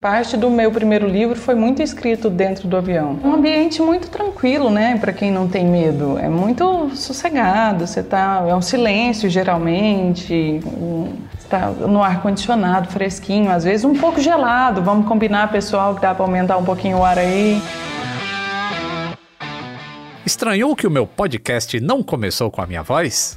Parte do meu primeiro livro foi muito escrito dentro do avião. Um ambiente muito tranquilo, né, para quem não tem medo. É muito sossegado, você tá, é um silêncio geralmente, está no ar condicionado, fresquinho, às vezes um pouco gelado. Vamos combinar, pessoal, que dá para aumentar um pouquinho o ar aí. Estranhou que o meu podcast não começou com a minha voz?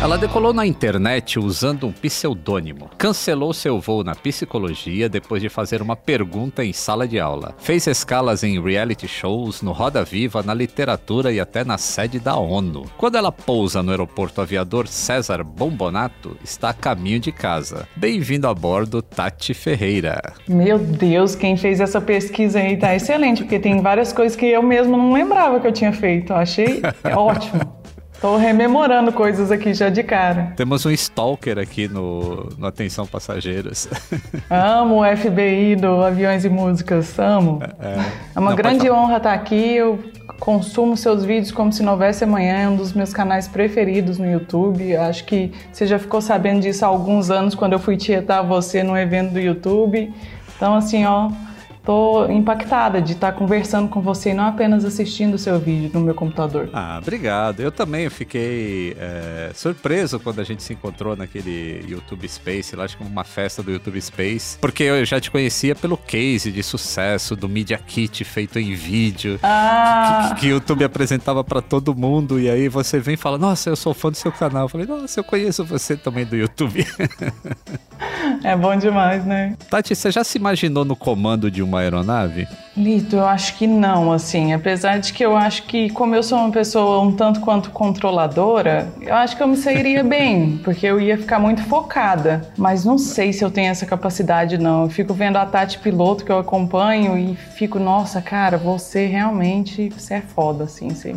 Ela decolou na internet usando um pseudônimo. Cancelou seu voo na psicologia depois de fazer uma pergunta em sala de aula. Fez escalas em reality shows, no Roda Viva, na literatura e até na sede da ONU. Quando ela pousa no aeroporto aviador César Bombonato, está a caminho de casa. Bem-vindo a bordo, Tati Ferreira. Meu Deus, quem fez essa pesquisa aí tá excelente, porque tem várias coisas que eu mesmo não lembrava que eu tinha feito. Eu achei ótimo. Tô rememorando coisas aqui já de cara. Temos um stalker aqui no, no Atenção Passageiros. Amo o FBI do Aviões e Músicas, amo. É, é. é uma Não, grande honra estar aqui. Eu consumo seus vídeos como se não houvesse amanhã. É um dos meus canais preferidos no YouTube. Acho que você já ficou sabendo disso há alguns anos quando eu fui tietar você num evento do YouTube. Então, assim, ó, Tô impactada de estar conversando com você e não apenas assistindo o seu vídeo no meu computador. Ah, obrigado. Eu também fiquei é, surpreso quando a gente se encontrou naquele YouTube Space, lá acho que uma festa do YouTube Space, porque eu já te conhecia pelo case de sucesso do Media Kit feito em vídeo, ah. que, que, o YouTube apresentava para todo mundo, e aí você vem e fala, nossa, eu sou fã do seu canal. Eu falei, nossa, eu conheço você também do YouTube. É bom demais, né? Tati, você já se imaginou no comando de uma aeronave? Lito, eu acho que não, assim. Apesar de que eu acho que, como eu sou uma pessoa um tanto quanto controladora, eu acho que eu me sairia bem, porque eu ia ficar muito focada. Mas não sei se eu tenho essa capacidade, não. Eu fico vendo a Tati piloto que eu acompanho e fico, nossa, cara, você realmente, você é foda, assim, você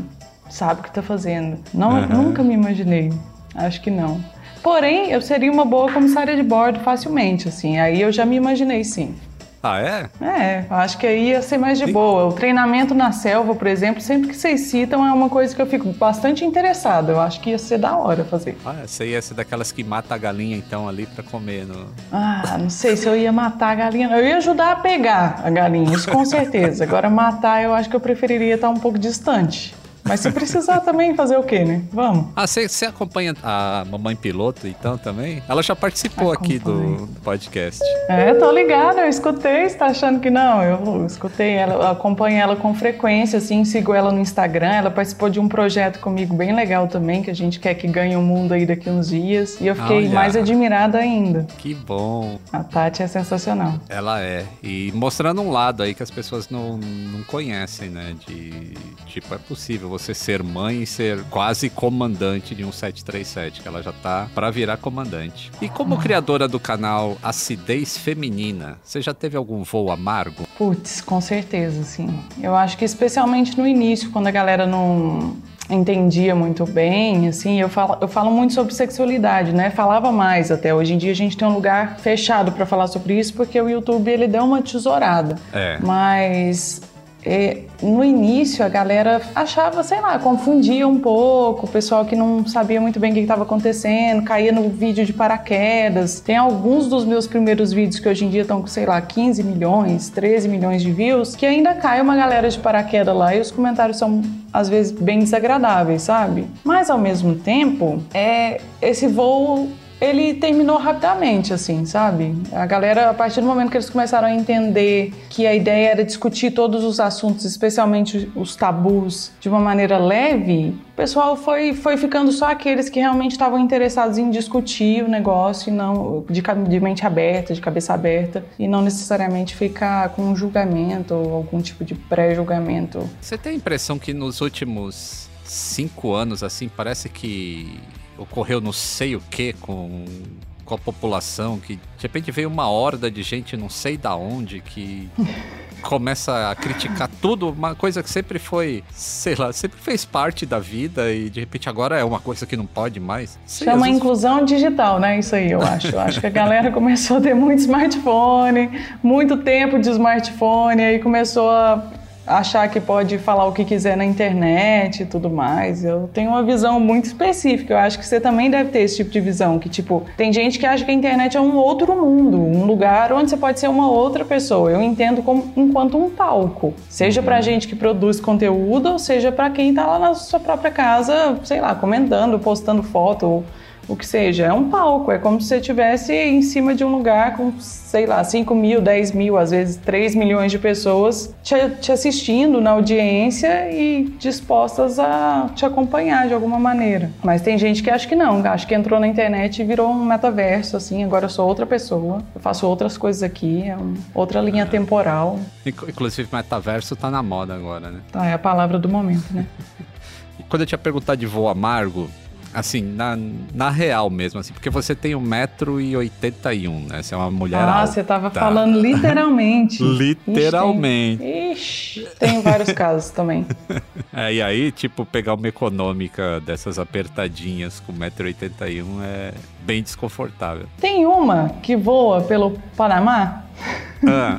sabe o que tá fazendo. Não, uhum. Nunca me imaginei. Acho que não. Porém, eu seria uma boa comissária de bordo facilmente, assim. Aí eu já me imaginei, sim. Ah, é? É, acho que aí ia ser mais de boa. O treinamento na selva, por exemplo, sempre que vocês citam, é uma coisa que eu fico bastante interessada. Eu acho que ia ser da hora fazer. Ah, essa ia ser daquelas que mata a galinha, então, ali para comer. No... Ah, não sei se eu ia matar a galinha. Eu ia ajudar a pegar a galinha, isso com certeza. Agora, matar, eu acho que eu preferiria estar um pouco distante. Mas se precisar também, fazer o quê, né? Vamos. Ah, você acompanha a Mamãe Piloto, então, também? Ela já participou aqui do, podcast. É, tô ligada, eu escutei, você tá achando que não? Eu escutei ela, eu acompanho ela com frequência, assim, sigo ela no Instagram, ela participou de um projeto comigo bem legal também, que a gente quer que ganhe o mundo aí daqui uns dias, e eu fiquei Olha. mais admirada ainda. Que bom. A Tati é sensacional. Ela é, e mostrando um lado aí que as pessoas não, não conhecem, né, de, tipo, é possível você ser mãe e ser quase comandante de um 737, que ela já tá para virar comandante. E como criadora do canal Acidez Feminina, você já teve algum voo amargo? Putz, com certeza, sim. Eu acho que especialmente no início, quando a galera não entendia muito bem, assim, eu falo, eu falo muito sobre sexualidade, né? Falava mais até. Hoje em dia a gente tem um lugar fechado para falar sobre isso porque o YouTube ele deu uma tesourada. É. Mas é, no início a galera achava, sei lá, confundia um pouco, o pessoal que não sabia muito bem o que estava acontecendo, caía no vídeo de paraquedas. Tem alguns dos meus primeiros vídeos que hoje em dia estão com, sei lá, 15 milhões, 13 milhões de views, que ainda cai uma galera de paraquedas lá e os comentários são às vezes bem desagradáveis, sabe? Mas ao mesmo tempo, é esse voo ele terminou rapidamente, assim, sabe? A galera, a partir do momento que eles começaram a entender que a ideia era discutir todos os assuntos, especialmente os tabus, de uma maneira leve, o pessoal foi, foi ficando só aqueles que realmente estavam interessados em discutir o negócio e não de, de mente aberta, de cabeça aberta, e não necessariamente ficar com um julgamento ou algum tipo de pré-julgamento. Você tem a impressão que nos últimos cinco anos, assim, parece que ocorreu não sei o que com, com a população, que de repente veio uma horda de gente não sei da onde que começa a criticar tudo, uma coisa que sempre foi, sei lá, sempre fez parte da vida e de repente agora é uma coisa que não pode mais. Sei, Chama vezes... inclusão digital, né? Isso aí, eu acho. Eu acho que a galera começou a ter muito smartphone, muito tempo de smartphone, aí começou a achar que pode falar o que quiser na internet e tudo mais. Eu tenho uma visão muito específica. Eu acho que você também deve ter esse tipo de visão, que tipo, tem gente que acha que a internet é um outro mundo, um lugar onde você pode ser uma outra pessoa. Eu entendo como enquanto um palco, seja pra uhum. gente que produz conteúdo, ou seja para quem tá lá na sua própria casa, sei lá, comentando, postando foto, o que seja. É um palco, é como se você estivesse em cima de um lugar com, sei lá, 5 mil, 10 mil, às vezes 3 milhões de pessoas te, te assistindo na audiência e dispostas a te acompanhar de alguma maneira. Mas tem gente que acha que não, acha que entrou na internet e virou um metaverso, assim, agora eu sou outra pessoa, eu faço outras coisas aqui, é um, outra linha temporal. Inclusive, metaverso tá na moda agora, né? Tá, é a palavra do momento, né? Quando eu tinha perguntado de voo amargo, Assim, na, na real mesmo, assim, porque você tem 1,81m, né? Você é uma mulher ah, alta. Ah, você tava falando literalmente. literalmente. Ixi, tem vários casos também. É, e aí, tipo, pegar uma econômica dessas apertadinhas com 1,81m é bem desconfortável. Tem uma que voa pelo Panamá? Ah.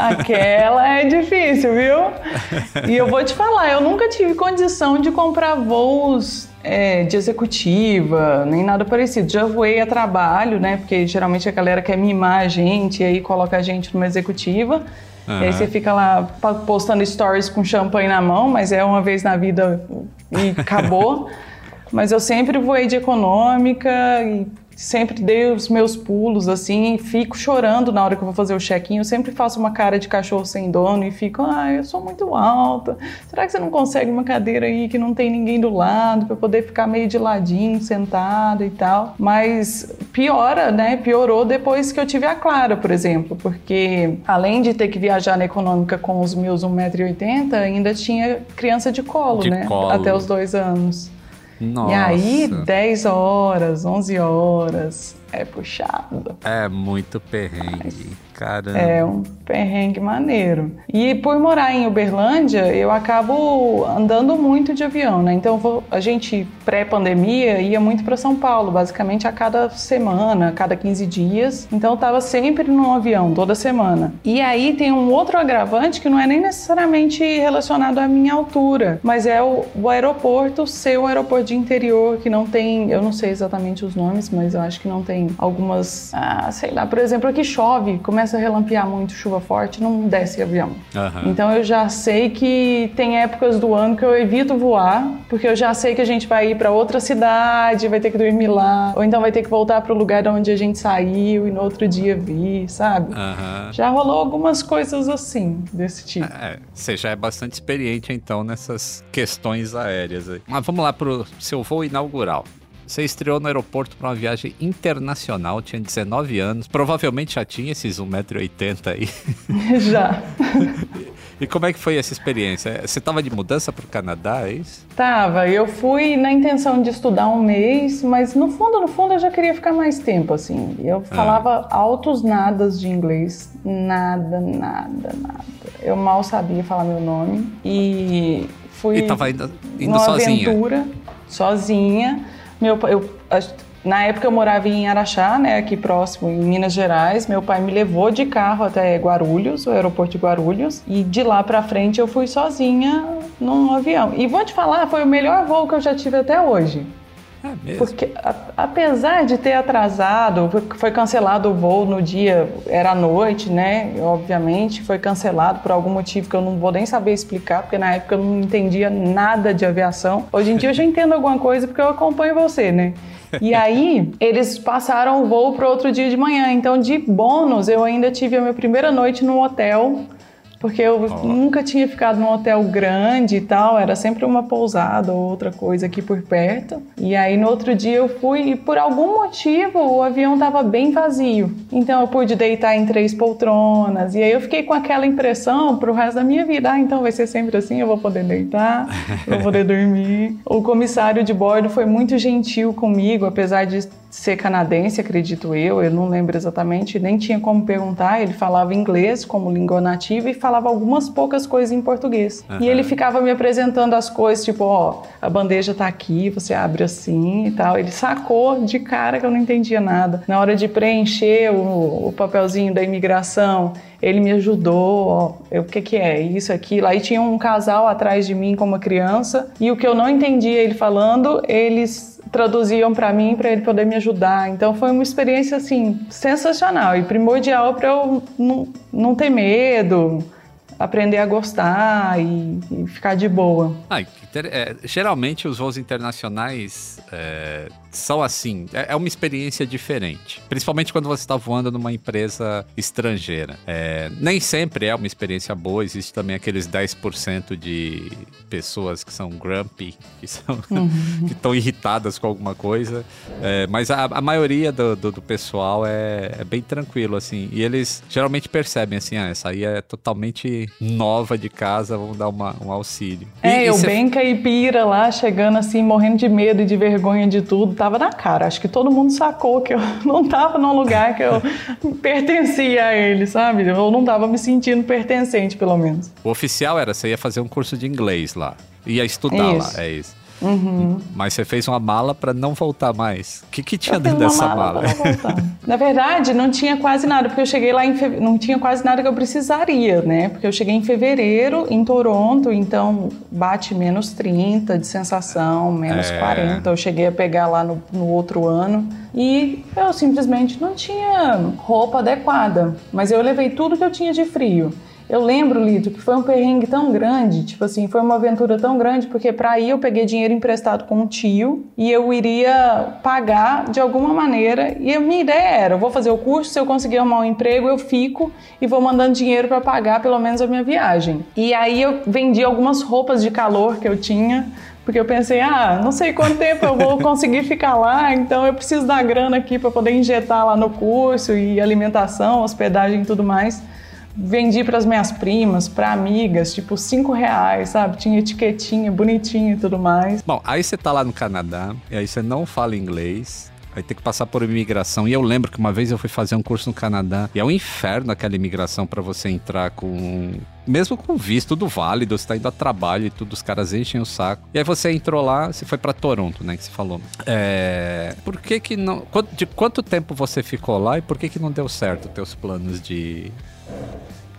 Aquela é difícil, viu? E eu vou te falar, eu nunca tive condição de comprar voos é, de executiva, nem nada parecido. Já voei a trabalho, né? Porque geralmente a galera quer mimar a gente e aí coloca a gente numa executiva. Uhum. E aí você fica lá postando stories com champanhe na mão, mas é uma vez na vida e acabou. mas eu sempre voei de econômica e sempre dei os meus pulos assim e fico chorando na hora que eu vou fazer o check-in. Eu sempre faço uma cara de cachorro sem dono e fico, ah, eu sou muito alta. Será que você não consegue uma cadeira aí que não tem ninguém do lado para poder ficar meio de ladinho, sentado e tal? Mas piora, né? Piorou depois que eu tive a Clara, por exemplo, porque além de ter que viajar na econômica com os meus 1,80m, ainda tinha criança de colo, de né? Colo. Até os dois anos. Nossa. E aí, 10 horas, 11 horas, é puxado. É muito perrengue. Caramba. É um perrengue maneiro. E por morar em Uberlândia, eu acabo andando muito de avião, né? Então vou, a gente, pré-pandemia, ia muito para São Paulo, basicamente a cada semana, a cada 15 dias. Então eu tava sempre num avião, toda semana. E aí tem um outro agravante que não é nem necessariamente relacionado à minha altura, mas é o, o aeroporto ser um aeroporto de interior que não tem, eu não sei exatamente os nomes, mas eu acho que não tem algumas, ah, sei lá, por exemplo, aqui chove, começa começa a relampear muito, chuva forte, não desce avião. Uhum. Então eu já sei que tem épocas do ano que eu evito voar, porque eu já sei que a gente vai ir para outra cidade, vai ter que dormir lá, ou então vai ter que voltar para o lugar de onde a gente saiu e no outro dia vir, sabe? Uhum. Já rolou algumas coisas assim, desse tipo. É, você já é bastante experiente então nessas questões aéreas aí. Mas vamos lá pro seu voo inaugural. Você estreou no aeroporto para uma viagem internacional, tinha 19 anos, provavelmente já tinha esses 1,80m aí. Já. E como é que foi essa experiência? Você estava de mudança para o Canadá, é isso? Tava. Eu fui na intenção de estudar um mês, mas no fundo, no fundo, eu já queria ficar mais tempo, assim. Eu ah. falava ah. altos nadas de inglês. Nada, nada, nada. Eu mal sabia falar meu nome. E fui... E tava indo, indo sozinha? aventura, sozinha meu, eu, Na época eu morava em Araxá, né, aqui próximo, em Minas Gerais. Meu pai me levou de carro até Guarulhos, o aeroporto de Guarulhos, e de lá para frente eu fui sozinha num avião. E vou te falar, foi o melhor voo que eu já tive até hoje. É Porque a, apesar de ter atrasado, foi cancelado o voo no dia, era à noite, né? Obviamente, foi cancelado por algum motivo que eu não vou nem saber explicar, porque na época eu não entendia nada de aviação. Hoje em dia eu já entendo alguma coisa porque eu acompanho você, né? E aí, eles passaram o voo para outro dia de manhã. Então, de bônus, eu ainda tive a minha primeira noite no hotel porque eu oh. nunca tinha ficado num hotel grande e tal, era sempre uma pousada ou outra coisa aqui por perto. E aí no outro dia eu fui e por algum motivo o avião estava bem vazio. Então eu pude deitar em três poltronas e aí eu fiquei com aquela impressão pro resto da minha vida, ah, então vai ser sempre assim, eu vou poder deitar, vou poder dormir. O comissário de bordo foi muito gentil comigo, apesar de ser canadense, acredito eu, eu não lembro exatamente, nem tinha como perguntar. Ele falava inglês como língua nativa e falava algumas poucas coisas em português. Uhum. E ele ficava me apresentando as coisas, tipo, ó, a bandeja tá aqui, você abre assim e tal. Ele sacou de cara que eu não entendia nada. Na hora de preencher o, o papelzinho da imigração, ele me ajudou, ó, o que que é, isso, aquilo. Aí tinha um casal atrás de mim com uma criança e o que eu não entendia ele falando, eles traduziam para mim para ele poder me ajudar. Então foi uma experiência assim sensacional e primordial para eu não ter medo, aprender a gostar e, e ficar de boa. Ah, é, geralmente os voos internacionais é, são assim, é, é, uma experiência diferente. Principalmente quando você está voando numa empresa estrangeira. É, nem sempre é uma experiência boa, existe também aqueles 10% de pessoas que são grumpy, que são uhum. que estão irritadas com alguma coisa. É, mas a, a maioria do, do, do pessoal é, é, bem tranquilo, assim. E eles geralmente percebem assim, ah, essa aí é totalmente nova de casa, vamos dar uma, um auxílio. É, e, eu bem caipira lá, chegando assim, morrendo de medo e de vergonha de tudo tava na cara. Acho que todo mundo sacou que eu não tava num lugar que eu pertencia a ele, sabe? Eu não tava me sentindo pertencente, pelo menos. O oficial era, você ia fazer um curso de inglês lá. Ia estudar isso. lá, é isso. Uhum. Mas você fez uma mala para não voltar mais. O que, que tinha dentro dessa mala? mala? Na verdade, não tinha quase nada, porque eu cheguei lá em fe... não tinha quase nada que eu precisaria, né? Porque eu cheguei em fevereiro em Toronto, então bate menos 30 de sensação, menos é... 40. Eu cheguei a pegar lá no, no outro ano e eu simplesmente não tinha roupa adequada. Mas eu levei tudo que eu tinha de frio. Eu lembro, Lito, que foi um perrengue tão grande, tipo assim, foi uma aventura tão grande, porque para ir eu peguei dinheiro emprestado com um tio e eu iria pagar de alguma maneira. E a minha ideia era: eu vou fazer o curso, se eu conseguir arrumar um emprego, eu fico e vou mandando dinheiro para pagar pelo menos a minha viagem. E aí eu vendi algumas roupas de calor que eu tinha porque eu pensei, ah, não sei quanto tempo eu vou conseguir ficar lá, então eu preciso da grana aqui para poder injetar lá no curso e alimentação, hospedagem e tudo mais vendi para as minhas primas, para amigas, tipo cinco reais, sabe? Tinha etiquetinha bonitinha e tudo mais. Bom, aí você tá lá no Canadá e aí você não fala inglês. Aí tem que passar por imigração. E eu lembro que uma vez eu fui fazer um curso no Canadá. E é um inferno aquela imigração para você entrar com. Mesmo com visto do válido, você tá indo a trabalho e tudo, os caras enchem o saco. E aí você entrou lá, você foi para Toronto, né? Que você falou. É. Por que que não. De quanto tempo você ficou lá e por que que não deu certo teus planos de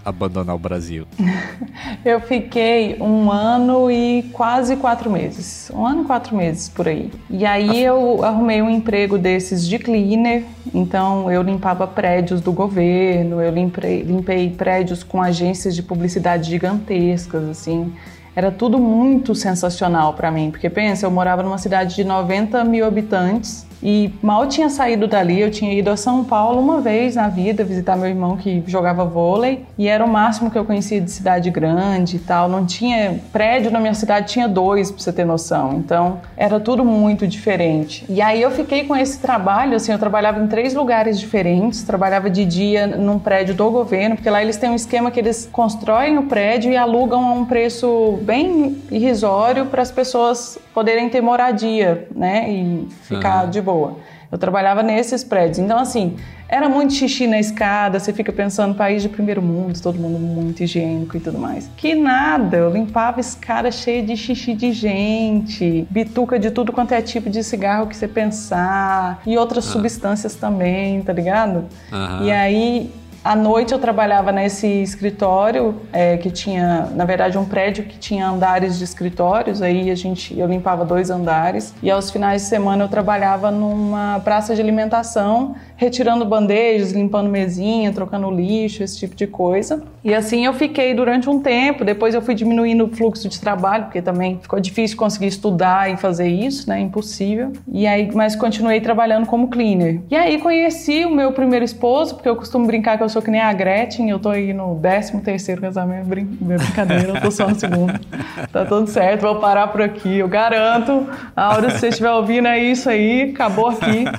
abandonar o Brasil? Eu fiquei um ano e quase quatro meses. Um ano e quatro meses por aí. E aí eu arrumei um emprego desses de cleaner. Então eu limpava prédios do governo, eu limpei, limpei prédios com agências de publicidade gigantescas, assim. Era tudo muito sensacional para mim, porque pensa, eu morava numa cidade de 90 mil habitantes e mal tinha saído dali, eu tinha ido a São Paulo uma vez na vida visitar meu irmão que jogava vôlei e era o máximo que eu conhecia de cidade grande e tal. Não tinha prédio na minha cidade, tinha dois pra você ter noção. Então era tudo muito diferente. E aí eu fiquei com esse trabalho, assim, eu trabalhava em três lugares diferentes. Trabalhava de dia num prédio do governo, porque lá eles têm um esquema que eles constroem o prédio e alugam a um preço bem irrisório para as pessoas poderem ter moradia, né? E ficar uhum. de boa. Eu trabalhava nesses prédios. Então, assim, Era muito xixi na escada, você fica pensando, país de primeiro mundo, todo mundo muito higiênico e tudo mais. Que nada, eu limpava escada cheia de xixi de gente, bituca de tudo quanto é tipo de cigarro que você pensar, e outras ah. substâncias também, tá ligado? E aí à noite eu trabalhava nesse escritório é, que tinha, na verdade, um prédio que tinha andares de escritórios. Aí a gente, eu limpava dois andares e aos finais de semana eu trabalhava numa praça de alimentação retirando bandejas, limpando mesinha, trocando lixo, esse tipo de coisa. E assim eu fiquei durante um tempo, depois eu fui diminuindo o fluxo de trabalho, porque também ficou difícil conseguir estudar e fazer isso, né? Impossível. E aí, mas continuei trabalhando como cleaner. E aí conheci o meu primeiro esposo, porque eu costumo brincar que eu sou que nem a Gretchen, eu tô aí no 13 terceiro casamento, brin brincadeira, eu tô só no segundo. Tá tudo certo, vou parar por aqui, eu garanto. A hora que você estiver ouvindo é isso aí, acabou aqui.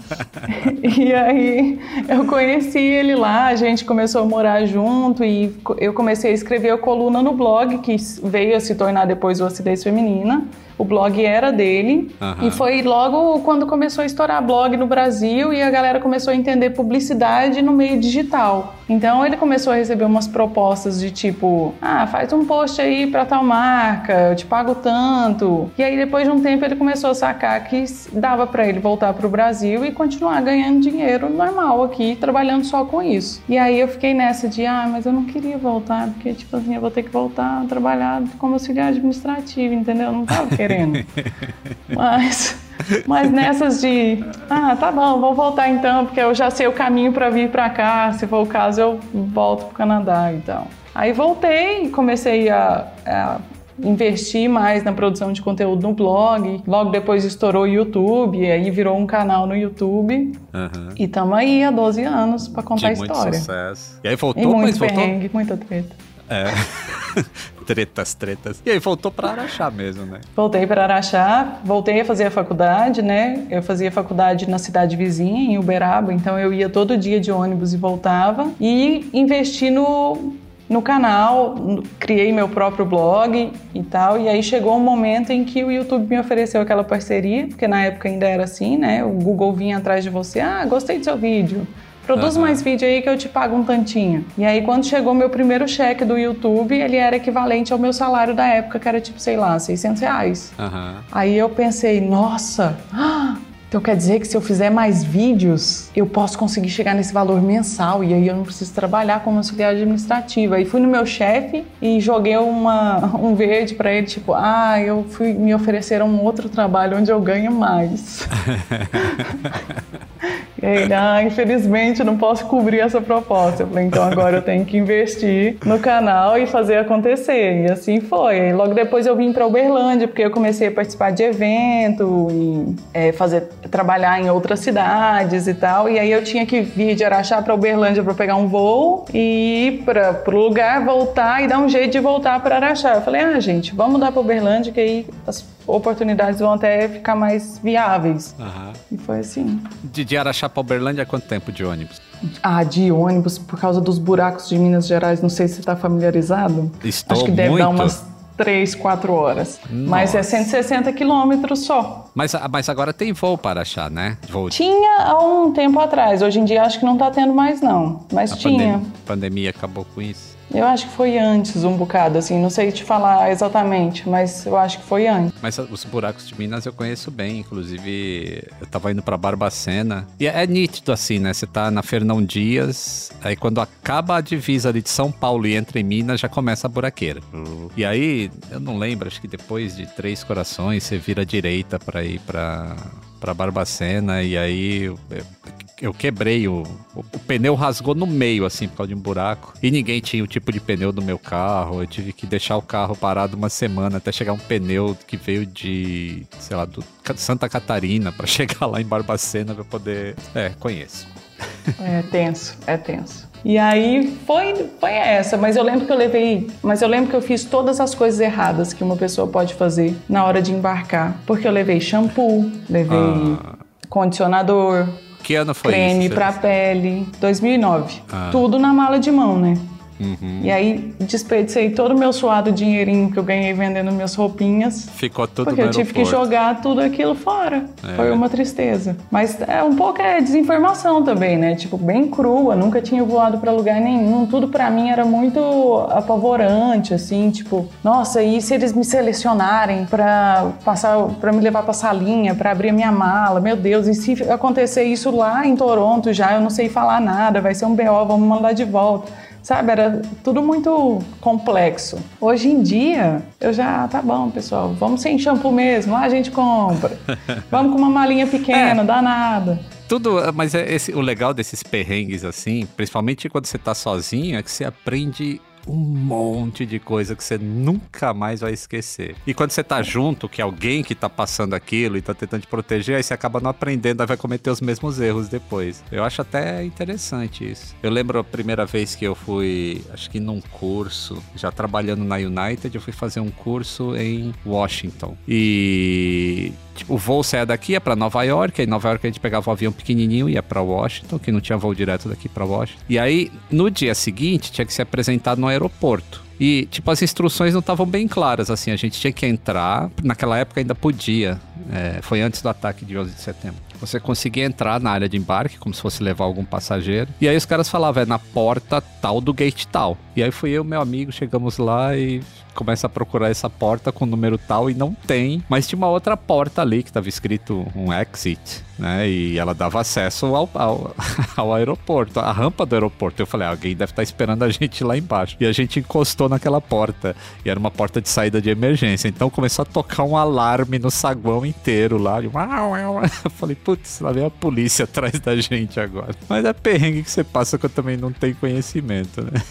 E aí eu conheci ele lá, a gente começou a morar junto e eu comecei a escrever a coluna no blog, que veio a se tornar depois o Acidez Feminina. O blog era dele. Uhum. E foi logo quando começou a estourar blog no Brasil e a galera começou a entender publicidade no meio digital. Então ele começou a receber umas propostas de tipo: ah, faz um post aí pra tal marca, eu te pago tanto. E aí depois de um tempo ele começou a sacar que dava para ele voltar pro Brasil e continuar ganhando dinheiro normal aqui, trabalhando só com isso. E aí eu fiquei nessa de: ah, mas eu não queria voltar, porque tipo assim, eu vou ter que voltar a trabalhar como auxiliar administrativo, entendeu? Eu não tava querendo querendo. Mas, mas nessas de, ah, tá bom, vou voltar então, porque eu já sei o caminho para vir para cá. Se for o caso, eu volto para o Canadá então. Aí voltei comecei a, a investir mais na produção de conteúdo no blog. Logo depois estourou o YouTube, e aí virou um canal no YouTube. Uhum. E estamos aí há 12 anos para contar de a história. Muito sucesso. E aí voltou, e muito mas perrengue, muita treta. É. tretas, tretas. E aí voltou para Araxá mesmo, né? Voltei para Araxá, voltei a fazer a faculdade, né? Eu fazia faculdade na cidade vizinha, em Uberaba, então eu ia todo dia de ônibus e voltava. E investi no, no canal, criei meu próprio blog e tal. E aí chegou um momento em que o YouTube me ofereceu aquela parceria, porque na época ainda era assim, né? O Google vinha atrás de você, ah, gostei do seu vídeo Produz uhum. mais vídeo aí que eu te pago um tantinho. E aí, quando chegou meu primeiro cheque do YouTube, ele era equivalente ao meu salário da época, que era tipo, sei lá, 600 reais. Uhum. Aí eu pensei, nossa, então quer dizer que se eu fizer mais vídeos, eu posso conseguir chegar nesse valor mensal e aí eu não preciso trabalhar como auxiliar administrativa. Aí fui no meu chefe e joguei uma, um verde para ele, tipo, ah, eu fui me ofereceram um outro trabalho onde eu ganho mais. e ele, ah, infelizmente não posso cobrir essa proposta. Eu falei, então agora eu tenho que investir no canal e fazer acontecer. E assim foi. E logo depois eu vim para Uberlândia, porque eu comecei a participar de evento e é, fazer trabalhar em outras cidades e tal. E aí eu tinha que vir de Araxá para Uberlândia para pegar um voo e ir para o lugar, voltar e dar um jeito de voltar para Araxá. Eu falei, ah, gente, vamos mudar para Uberlândia que aí as oportunidades vão até ficar mais viáveis. Uhum. E foi assim. De, de Araxá para Uberlândia, quanto tempo de ônibus? Ah, de ônibus, por causa dos buracos de Minas Gerais, não sei se você está familiarizado. Estou Acho que deve muito. dar umas 3, 4 horas. Nossa. Mas é 160 quilômetros só. Mas, mas agora tem voo para achar, né? Voo. Tinha há um tempo atrás. Hoje em dia acho que não está tendo mais, não. Mas A tinha. Pandemia, pandemia acabou com isso. Eu acho que foi antes um bocado, assim, não sei te falar exatamente, mas eu acho que foi antes. Mas os buracos de Minas eu conheço bem, inclusive eu tava indo para Barbacena. E é nítido assim, né? Você tá na Fernão Dias, aí quando acaba a divisa ali de São Paulo e entra em Minas, já começa a buraqueira. Uhum. E aí, eu não lembro, acho que depois de Três Corações, você vira à direita para ir para para Barbacena e aí eu quebrei o, o, o, pneu rasgou no meio assim por causa de um buraco e ninguém tinha o tipo de pneu do meu carro. Eu tive que deixar o carro parado uma semana até chegar um pneu que veio de, sei lá, do Santa Catarina para chegar lá em Barbacena para poder, é, conheço. É tenso, é tenso. E aí foi, foi essa, mas eu lembro que eu levei, mas eu lembro que eu fiz todas as coisas erradas que uma pessoa pode fazer na hora de embarcar, porque eu levei shampoo, levei ah. condicionador, que ano foi creme isso? para pele, 2009. Ah. Tudo na mala de mão, né? Uhum. E aí desperdicei todo o meu suado dinheirinho que eu ganhei vendendo minhas roupinhas. Ficou tudo Porque eu tive que jogar tudo aquilo fora. É. Foi uma tristeza. Mas é um pouco é desinformação também, né? Tipo, bem crua, nunca tinha voado para lugar nenhum. Tudo para mim era muito apavorante, assim, tipo, nossa, e se eles me selecionarem para passar, para me levar para salinha, para abrir a minha mala? Meu Deus, e se acontecer isso lá em Toronto já, eu não sei falar nada, vai ser um BO, vamos mandar de volta. Sabe, era tudo muito complexo. Hoje em dia, eu já, tá bom, pessoal, vamos sem shampoo mesmo, lá a gente compra. Vamos com uma malinha pequena, é. dá nada. Tudo, mas é esse, o legal desses perrengues assim, principalmente quando você tá sozinho, é que você aprende um monte de coisa que você nunca mais vai esquecer. E quando você tá junto, que é alguém que tá passando aquilo e tá tentando te proteger, aí você acaba não aprendendo, aí vai cometer os mesmos erros depois. Eu acho até interessante isso. Eu lembro a primeira vez que eu fui, acho que num curso, já trabalhando na United, eu fui fazer um curso em Washington. E Tipo, o voo saia daqui, ia para Nova York, aí em Nova York a gente pegava um avião pequenininho, ia para Washington, que não tinha voo direto daqui para Washington. E aí, no dia seguinte, tinha que ser apresentado no aeroporto. E, tipo, as instruções não estavam bem claras, assim, a gente tinha que entrar, naquela época ainda podia, é, foi antes do ataque de 11 de setembro. Você conseguia entrar na área de embarque, como se fosse levar algum passageiro. E aí os caras falavam, é na porta tal do gate tal. E aí fui eu e meu amigo, chegamos lá e começa a procurar essa porta com o número tal e não tem. Mas tinha uma outra porta ali que estava escrito um exit, né? E ela dava acesso ao, ao, ao, aeroporto, a rampa do aeroporto. Eu falei, ah, alguém deve estar tá esperando a gente lá embaixo. E a gente encostou naquela porta. E era uma porta de saída de emergência. Então começou a tocar um alarme no saguão inteiro lá. Eu falei, putz, lá vem a polícia atrás da gente agora. Mas é perrengue que você passa que eu também não tenho conhecimento, né?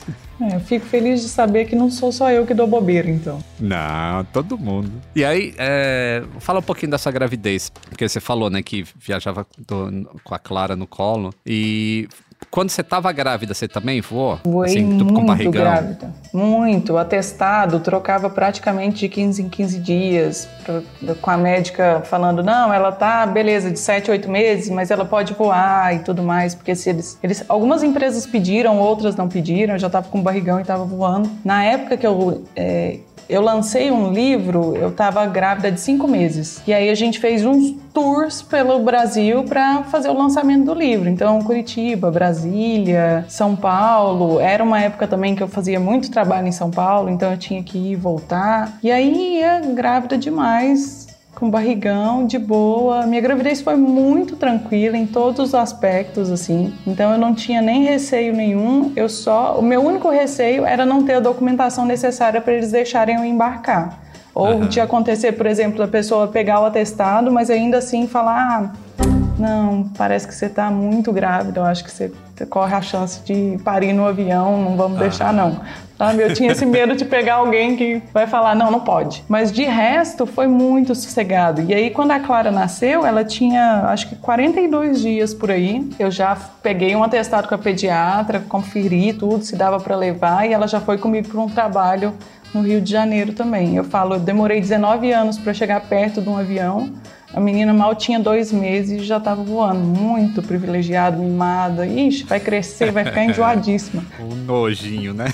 É, eu fico feliz de saber que não sou só eu que dou bobeira, então. Não, todo mundo. E aí, é, fala um pouquinho da sua gravidez. Porque você falou, né, que viajava do, com a Clara no colo. E quando você estava grávida, você também voou? Voei assim, muito grávida. Muito. Atestado, trocava praticamente de 15 em 15 dias. Pra, com a médica falando, não, ela tá, beleza, de 7, 8 meses, mas ela pode voar e tudo mais. Porque se eles, eles algumas empresas pediram, outras não pediram. Eu já estava com barrigão e estava voando. Na época que eu... É, eu lancei um livro, eu estava grávida de cinco meses. E aí a gente fez uns tours pelo Brasil para fazer o lançamento do livro. Então, Curitiba, Brasília, São Paulo. Era uma época também que eu fazia muito trabalho em São Paulo, então eu tinha que ir e voltar. E aí ia grávida demais com barrigão, de boa. Minha gravidez foi muito tranquila em todos os aspectos, assim. Então eu não tinha nem receio nenhum. Eu só, o meu único receio era não ter a documentação necessária para eles deixarem eu embarcar. Ou uhum. de acontecer, por exemplo, a pessoa pegar o atestado, mas ainda assim falar: ah, não, parece que você está muito grávida, eu acho que você corre a chance de parir no avião, não vamos deixar não. Sabe? Eu tinha esse medo de pegar alguém que vai falar, não, não pode. Mas de resto, foi muito sossegado. E aí, quando a Clara nasceu, ela tinha, acho que 42 dias por aí. Eu já peguei um atestado com a pediatra, conferi tudo, se dava para levar, e ela já foi comigo para um trabalho no Rio de Janeiro também. Eu falo, eu demorei 19 anos para chegar perto de um avião. A menina mal tinha dois meses e já estava voando. Muito privilegiada, mimada. Ixi, vai crescer, vai ficar enjoadíssima. um nojinho, né?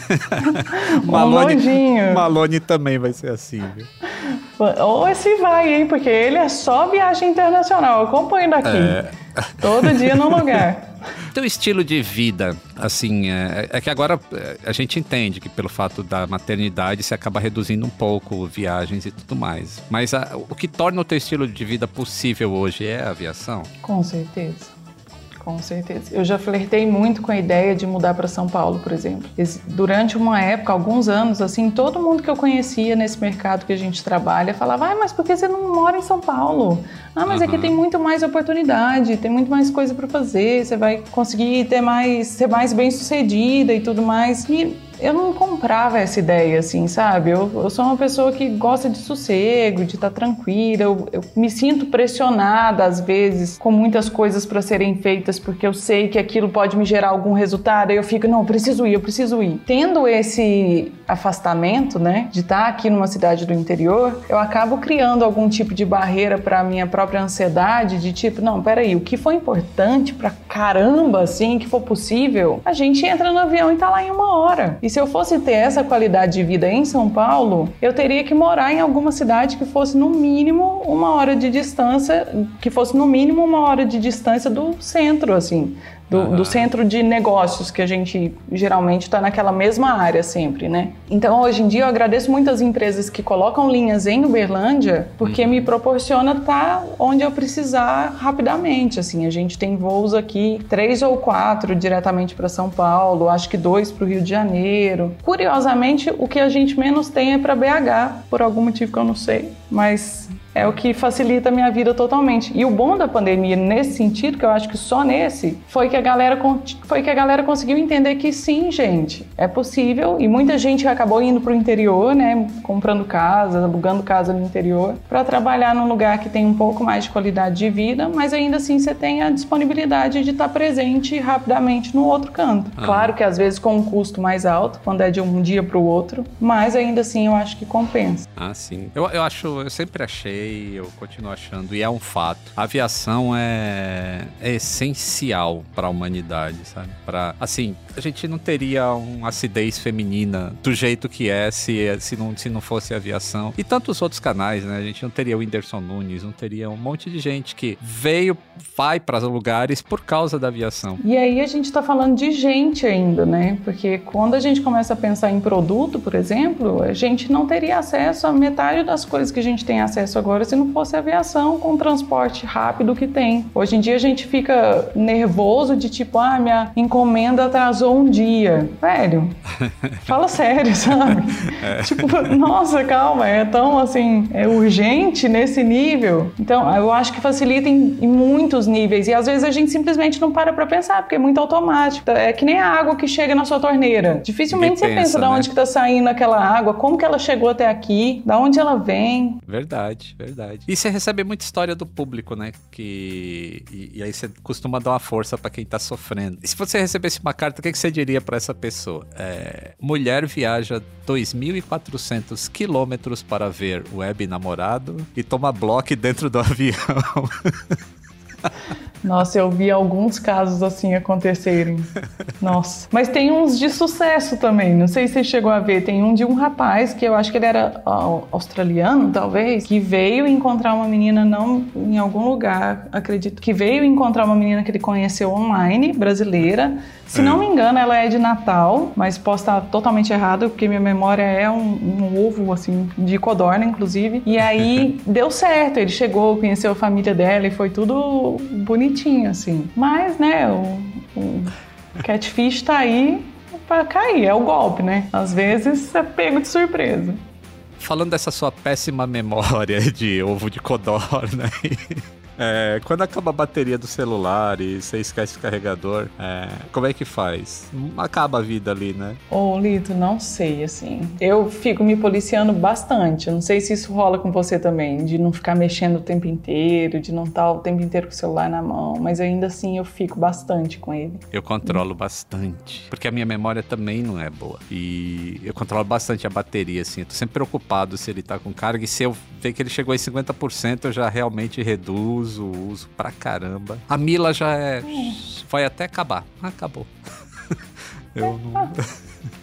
um Malone, nojinho. Malone também vai ser assim, viu? Ou esse vai, hein? Porque ele é só viagem internacional. Eu acompanho daqui. É. Todo dia no lugar. Teu estilo de vida, assim, é, é, que agora é, a gente entende que pelo fato da maternidade se acaba reduzindo um pouco viagens e tudo mais. Mas a, o que torna o teu estilo de vida possível hoje é a aviação? Com certeza. Com certeza. Eu já flertei muito com a ideia de mudar para São Paulo, por exemplo. Durante uma época, alguns anos, assim, todo mundo que eu conhecia nesse mercado que a gente trabalha falava: ah, mas por que você não mora em São Paulo? Ah, mas uhum. aqui tem muito mais oportunidade, tem muito mais coisa para fazer, você vai conseguir ter mais, ser mais bem sucedida e tudo mais. E eu não comprava essa ideia, assim, sabe? Eu, eu sou uma pessoa que gosta de sossego, de estar tá tranquila. Eu, eu, me sinto pressionada, às vezes, com muitas coisas para serem feitas, porque eu sei que aquilo pode me gerar algum resultado. Aí eu fico, não, eu preciso ir, eu preciso ir. Tendo esse afastamento, né, de estar aqui numa cidade do interior, eu acabo criando algum tipo de barreira para minha própria ansiedade, de tipo, não, peraí, o que foi importante pra caramba, assim, que for possível, a gente entra no avião e tá lá em uma hora. E se eu fosse ter essa qualidade de vida em São Paulo, eu teria que morar em alguma cidade que fosse no mínimo uma hora de distância, que fosse no mínimo uma hora de distância do centro, assim do, uhum. do, centro de negócios, que a gente geralmente está naquela mesma área sempre, né? Então, hoje em dia, eu agradeço muitas empresas que colocam linhas em Uberlândia, porque me proporciona estar onde eu precisar rapidamente. Assim, a gente tem voos aqui, três ou quatro diretamente para São Paulo, acho que dois para o Rio de Janeiro. Curiosamente, o que a gente menos tem é para BH, por algum motivo que eu não sei, mas é o que facilita a minha vida totalmente. E o bom da pandemia nesse sentido, que eu acho que só nesse, foi que a galera foi que a galera conseguiu entender que sim, gente, é possível e muita gente acabou indo para o interior, né, comprando casa, alugando casa no interior, para trabalhar num lugar que tem um pouco mais de qualidade de vida, mas ainda assim você tem a disponibilidade de estar tá presente rapidamente no outro canto. Uhum. Claro que às vezes com um custo mais alto, quando é de um dia para o outro, mas ainda assim eu acho que compensa. Ah, sim. Eu, eu acho, eu sempre achei achei, eu continuo achando, e é um fato. A aviação é, é essencial para a humanidade, sabe? Para assim, a gente não teria uma acidez feminina do jeito que é se, se, não, se não fosse a aviação. E tantos outros canais, né? A gente não teria o Whindersson Nunes, não teria um monte de gente que veio, vai para lugares por causa da aviação. E aí a gente está falando de gente ainda, né? Porque quando a gente começa a pensar em produto, por exemplo, a gente não teria acesso a metade das coisas que a gente tem acesso agora agora se não fosse aviação com o transporte rápido que tem. Hoje em dia a gente fica nervoso de tipo, ah, minha encomenda atrasou um dia. Velho, fala sério, sabe? É. Tipo, nossa, calma, é tão assim, é urgente nesse nível. Então, eu acho que facilita em, em muitos níveis e às vezes a gente simplesmente não para pra pensar, porque é muito automático. É que nem a água que chega na sua torneira. Dificilmente você pensa, pensa né? de onde que tá saindo aquela água, como que ela chegou até aqui, da onde ela vem. Verdade verdade. E você recebe muita história do público, né? Que e, e aí você costuma dar uma força para quem tá sofrendo. E se você recebesse uma carta, o que, que você diria para essa pessoa? É, mulher viaja 2.400 quilômetros para ver web namorado e toma bloco dentro do avião. Nossa, eu vi alguns casos assim acontecerem. Nossa. Mas tem uns de sucesso também. Não sei se você chegou a ver. Tem um de um rapaz que eu acho que ele era australiano, talvez, que veio encontrar uma menina não em algum lugar. Acredito que veio encontrar uma menina que ele conheceu online, brasileira se não me engano, ela é de Natal, mas posso estar totalmente errado, porque minha memória é um, um ovo, assim, de codorna, inclusive. E aí deu certo, ele chegou, conheceu a família dela e foi tudo bonitinho, assim. Mas, né, o, o catfish tá aí para cair, é o golpe, né? Às vezes é pego de surpresa. Falando dessa sua péssima memória de ovo de codorna É, quando acaba a bateria do celular e você esquece o carregador, é, como é que faz? Acaba a vida ali, né? Ô, Lito, não sei, assim. Eu fico me policiando bastante. Eu não sei se isso rola com você também, de não ficar mexendo o tempo inteiro, de não estar o tempo inteiro com o celular na mão, mas ainda assim eu fico bastante com ele. Eu controlo bastante, porque a minha memória também não é boa. E eu controlo bastante a bateria, assim. Eu tô sempre preocupado se ele tá com carga e se eu ver que ele chegou em 50%, eu já realmente reduzo uso, uso pra caramba. A Mila já é. Vai até acabar. Acabou. eu não.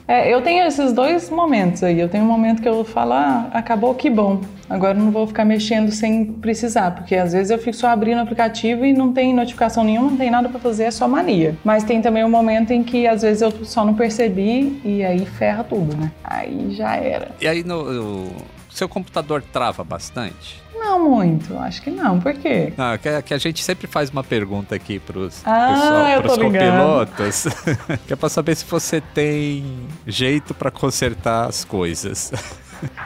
É, eu tenho esses dois momentos aí. Eu tenho um momento que eu falo, ah, acabou, que bom. Agora não vou ficar mexendo sem precisar, porque às vezes eu fico só abrindo o aplicativo e não tem notificação nenhuma, não tem nada para fazer, é só mania. Mas tem também um momento em que às vezes eu só não percebi e aí ferra tudo, né? Aí já era. E aí no seu computador trava bastante? Não muito, acho que não. Por quê? Não, que, que a gente sempre faz uma pergunta aqui pros, ah, pessoal, pros copilotos, que é pra saber se você tem jeito para consertar as coisas.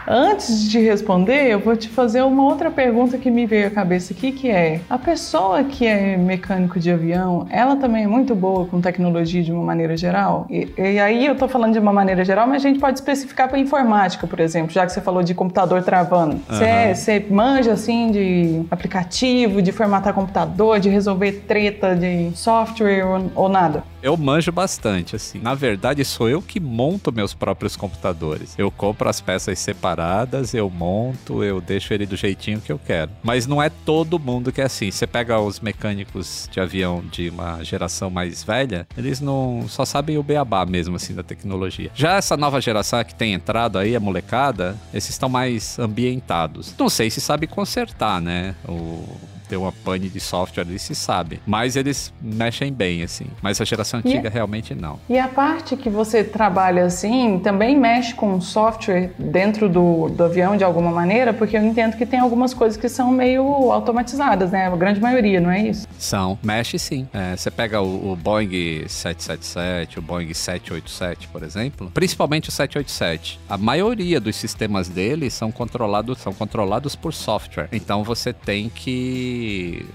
Antes de responder, eu vou te fazer uma outra pergunta que me veio à cabeça aqui, que é: a pessoa que é mecânico de avião, ela também é muito boa com tecnologia de uma maneira geral? E, e aí eu tô falando de uma maneira geral, mas a gente pode especificar para informática, por exemplo, já que você falou de computador travando. Você uhum. manja assim de aplicativo, de formatar computador, de resolver treta de software ou, ou nada? Eu manjo bastante, assim. Na verdade, sou eu que monto meus próprios computadores. Eu compro as peças separadas, eu monto, eu deixo ele do jeitinho que eu quero. Mas não é todo mundo que é assim. Você pega os mecânicos de avião de uma geração mais velha, eles não só sabem o beabá mesmo, assim, da tecnologia. Já essa nova geração que tem entrado aí, a molecada, esses estão mais ambientados. Não sei se sabe consertar, né? O ter uma pane de software ali, se sabe. Mas eles mexem bem, assim. Mas a geração antiga e, realmente não. E a parte que você trabalha assim, também mexe com software dentro do, do avião de alguma maneira? Porque eu entendo que tem algumas coisas que são meio automatizadas, né? A grande maioria, não é isso? São. Mexe sim. É, você pega o, o Boeing 777, o Boeing 787, por exemplo, principalmente o 787. A maioria dos sistemas dele são controlados, são controlados por software. Então você tem que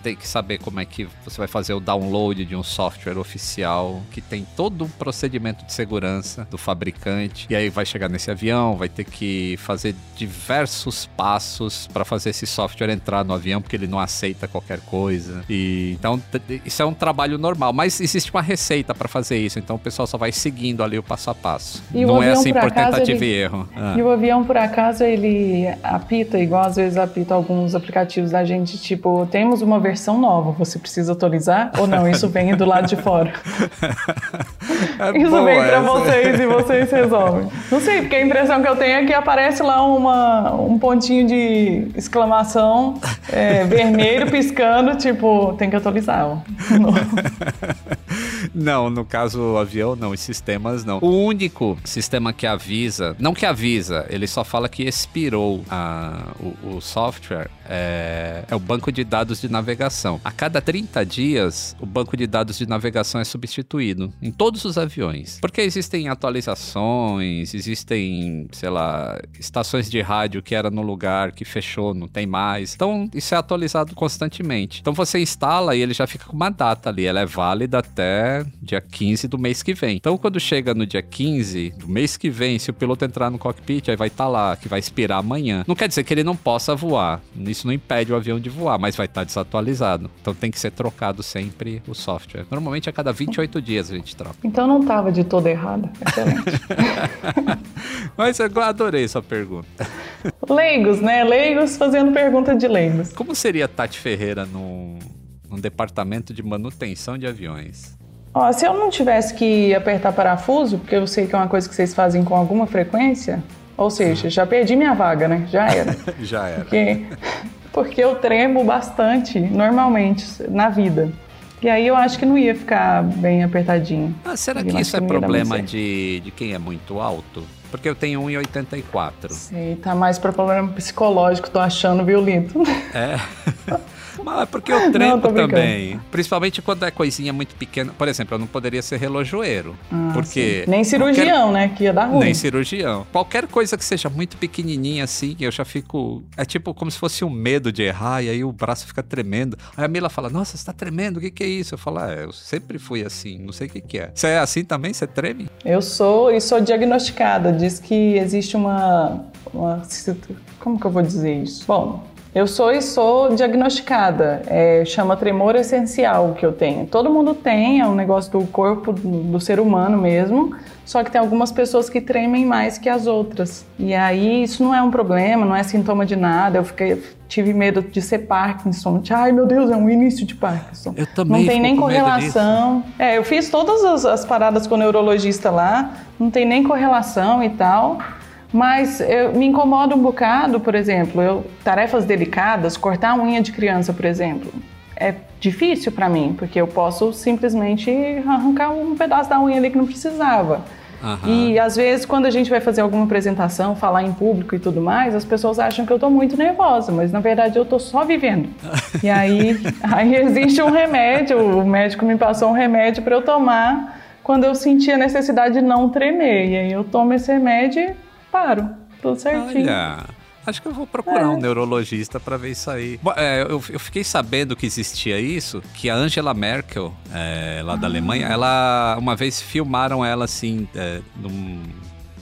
tem que saber como é que você vai fazer o download de um software oficial que tem todo um procedimento de segurança do fabricante. E aí vai chegar nesse avião, vai ter que fazer diversos passos para fazer esse software entrar no avião, porque ele não aceita qualquer coisa. E então isso é um trabalho normal, mas existe uma receita para fazer isso. Então o pessoal só vai seguindo ali o passo a passo. E não é assim por tentativa ele... e erro. Ah. E o avião por acaso ele apita igual às vezes apita alguns aplicativos da gente, tipo, temos uma versão nova, você precisa atualizar? Ou não, isso vem do lado de fora? É isso vem para vocês e vocês resolvem. Não sei, porque a impressão que eu tenho é que aparece lá uma, um pontinho de exclamação é, vermelho piscando, tipo, tem que atualizar. Ó. não, no caso o avião, não, os sistemas não. O único sistema que avisa, não que avisa, ele só fala que expirou a, o, o software, é, é o banco de dados de navegação. A cada 30 dias, o banco de dados de navegação é substituído em todos os aviões. Porque existem atualizações, existem, sei lá, estações de rádio que era no lugar que fechou, não tem mais. Então, isso é atualizado constantemente. Então, você instala e ele já fica com uma data ali. Ela é válida até dia 15 do mês que vem. Então, quando chega no dia 15 do mês que vem, se o piloto entrar no cockpit, aí vai estar tá lá, que vai expirar amanhã. Não quer dizer que ele não possa voar. Isso não impede o avião de voar, mas vai estar tá desatualizado. Então tem que ser trocado sempre o software. Normalmente a cada 28 dias a gente troca. Então não estava de todo errado. Excelente. Mas eu adorei sua pergunta. Leigos, né? Leigos fazendo pergunta de leigos. Como seria Tati Ferreira num, num departamento de manutenção de aviões? Ó, se eu não tivesse que apertar parafuso, porque eu sei que é uma coisa que vocês fazem com alguma frequência, ou seja, já perdi minha vaga, né? Já era. já era. Porque porque eu tremo bastante, normalmente, na vida. E aí eu acho que não ia ficar bem apertadinho. Ah, será que isso é problema de, de quem é muito alto? Porque eu tenho 1,84. Sei, tá mais para problema psicológico, tô achando, viu, Lito? É. Mas é porque eu treino também. Principalmente quando é coisinha muito pequena. Por exemplo, eu não poderia ser relojoeiro. Ah, porque. Sim. Nem cirurgião, qualquer... né? Que ia dar ruim. Nem cirurgião. Qualquer coisa que seja muito pequenininha assim, eu já fico. É tipo como se fosse um medo de errar, e aí o braço fica tremendo. Aí a Mila fala: Nossa, você tá tremendo, o que, que é isso? Eu falo: ah, eu sempre fui assim, não sei o que, que é. Você é assim também? Você treme? Eu sou e sou diagnosticada. Diz que existe uma, uma. Como que eu vou dizer isso? Bom, eu sou e sou diagnosticada. É, chama tremor essencial que eu tenho. Todo mundo tem, é um negócio do corpo do, ser humano mesmo. Só que tem algumas pessoas que tremem mais que as outras. E aí isso não é um problema, não é sintoma de nada. Eu fiquei, tive medo de ser Parkinson. De, Ai meu Deus, é um início de Parkinson. Eu também. Não tem nem correlação. É, eu fiz todas as, as paradas com o neurologista lá. Não tem nem correlação e tal. Mas eu, me incomoda um bocado, por exemplo, eu, tarefas delicadas, cortar a unha de criança, por exemplo, é difícil para mim, porque eu posso simplesmente arrancar um pedaço da unha ali que não precisava. Uhum. E às vezes, quando a gente vai fazer alguma apresentação, falar em público e tudo mais, as pessoas acham que eu estou muito nervosa, mas na verdade eu estou só vivendo. e aí, aí existe um remédio, o médico me passou um remédio para eu tomar quando eu senti a necessidade de não tremer. E aí eu tomo esse remédio paro. Tudo certinho. Olha. Acho que eu vou procurar é. um neurologista para ver isso aí. É, eu, eu, fiquei sabendo que existia isso, que a Angela Merkel, é, lá ah. da Alemanha, ela uma vez filmaram ela assim, é, num,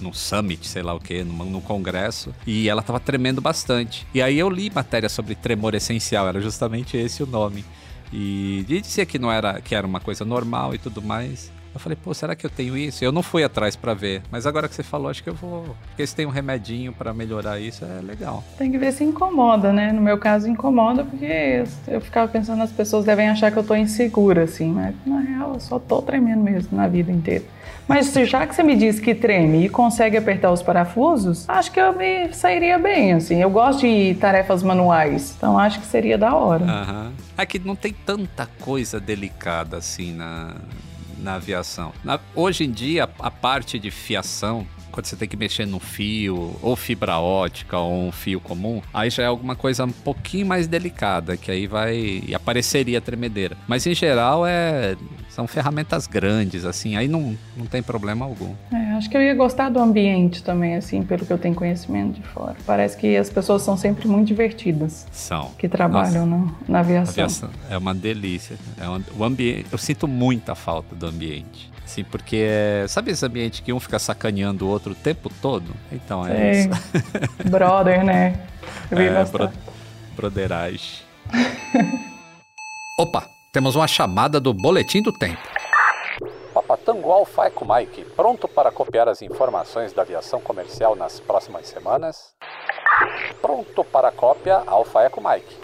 num summit, sei lá o que, num, num, congresso, e ela tava tremendo bastante. E aí eu li matéria sobre tremor essencial, era justamente esse o nome. E dizia que não era que era uma coisa normal e tudo mais. Eu falei, pô, será que eu tenho isso? Eu não fui atrás para ver, mas agora que você falou, acho que eu vou. Porque se tem um remedinho para melhorar isso, é legal. Tem que ver se incomoda, né? No meu caso, incomoda porque eu ficava pensando, as pessoas devem achar que eu tô insegura, assim, mas na real eu só tô tremendo mesmo na vida inteira. Mas já que você me disse que treme e consegue apertar os parafusos, acho que eu me sairia bem, assim. Eu gosto de tarefas manuais, então acho que seria da hora. Aham. É que não tem tanta coisa delicada assim na, na aviação. Na, hoje em dia, a parte de fiação, quando você tem que mexer no fio, ou fibra ótica, ou um fio comum, aí já é alguma coisa um pouquinho mais delicada, que aí vai. e apareceria tremedeira. Mas em geral é. São ferramentas grandes, assim, aí não, não tem problema algum. É, acho que eu ia gostar do ambiente também, assim, pelo que eu tenho conhecimento de fora. Parece que as pessoas são sempre muito divertidas São. que trabalham na A aviação. aviação é uma delícia. É um- o ambiente, eu sinto muita falta do ambiente. Sim, porque é, sabe esse ambiente que um fica sacaneando o outro o tempo todo? Então é Sei. isso. Brother, né? Eu É, bro, broderagem. Opa, temos uma chamada do Boletim do Tempo. Papatango Alfa Eco Mike, pronto para copiar as informações da aviação comercial nas próximas semanas? Pronto para cópia Alfa Eco Mike.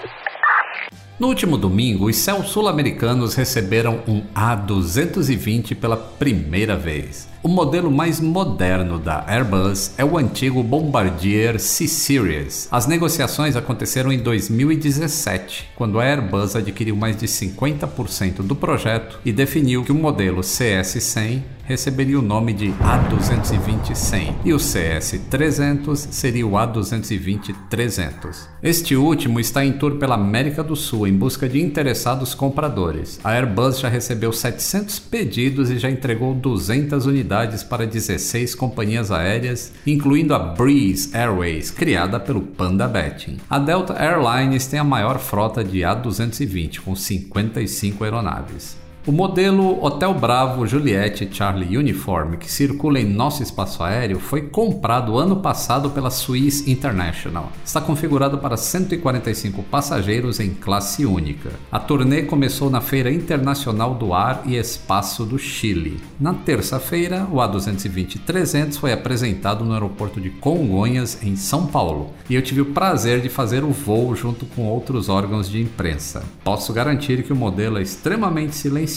No último domingo, os céus sul-americanos receberam um A220 pela primeira vez. O modelo mais moderno da Airbus é o antigo Bombardier C-Series. As negociações aconteceram em 2017, quando a Airbus adquiriu mais de 50% do projeto e definiu que o modelo CS-100 receberia o nome de A220-100 e o CS-300 seria o A220-300. Este último está em tour pela América do Sul em busca de interessados compradores. A Airbus já recebeu 700 pedidos e já entregou 200 unidades para 16 companhias aéreas, incluindo a Breeze Airways, criada pelo Panda Betting. A Delta Airlines tem a maior frota de A220, com 55 aeronaves. O modelo Hotel Bravo Juliette Charlie Uniform, que circula em nosso espaço aéreo, foi comprado ano passado pela Swiss International. Está configurado para 145 passageiros em classe única. A turnê começou na Feira Internacional do Ar e Espaço do Chile. Na terça-feira, o A220-300 foi apresentado no aeroporto de Congonhas, em São Paulo, e eu tive o prazer de fazer o voo junto com outros órgãos de imprensa. Posso garantir que o modelo é extremamente silencioso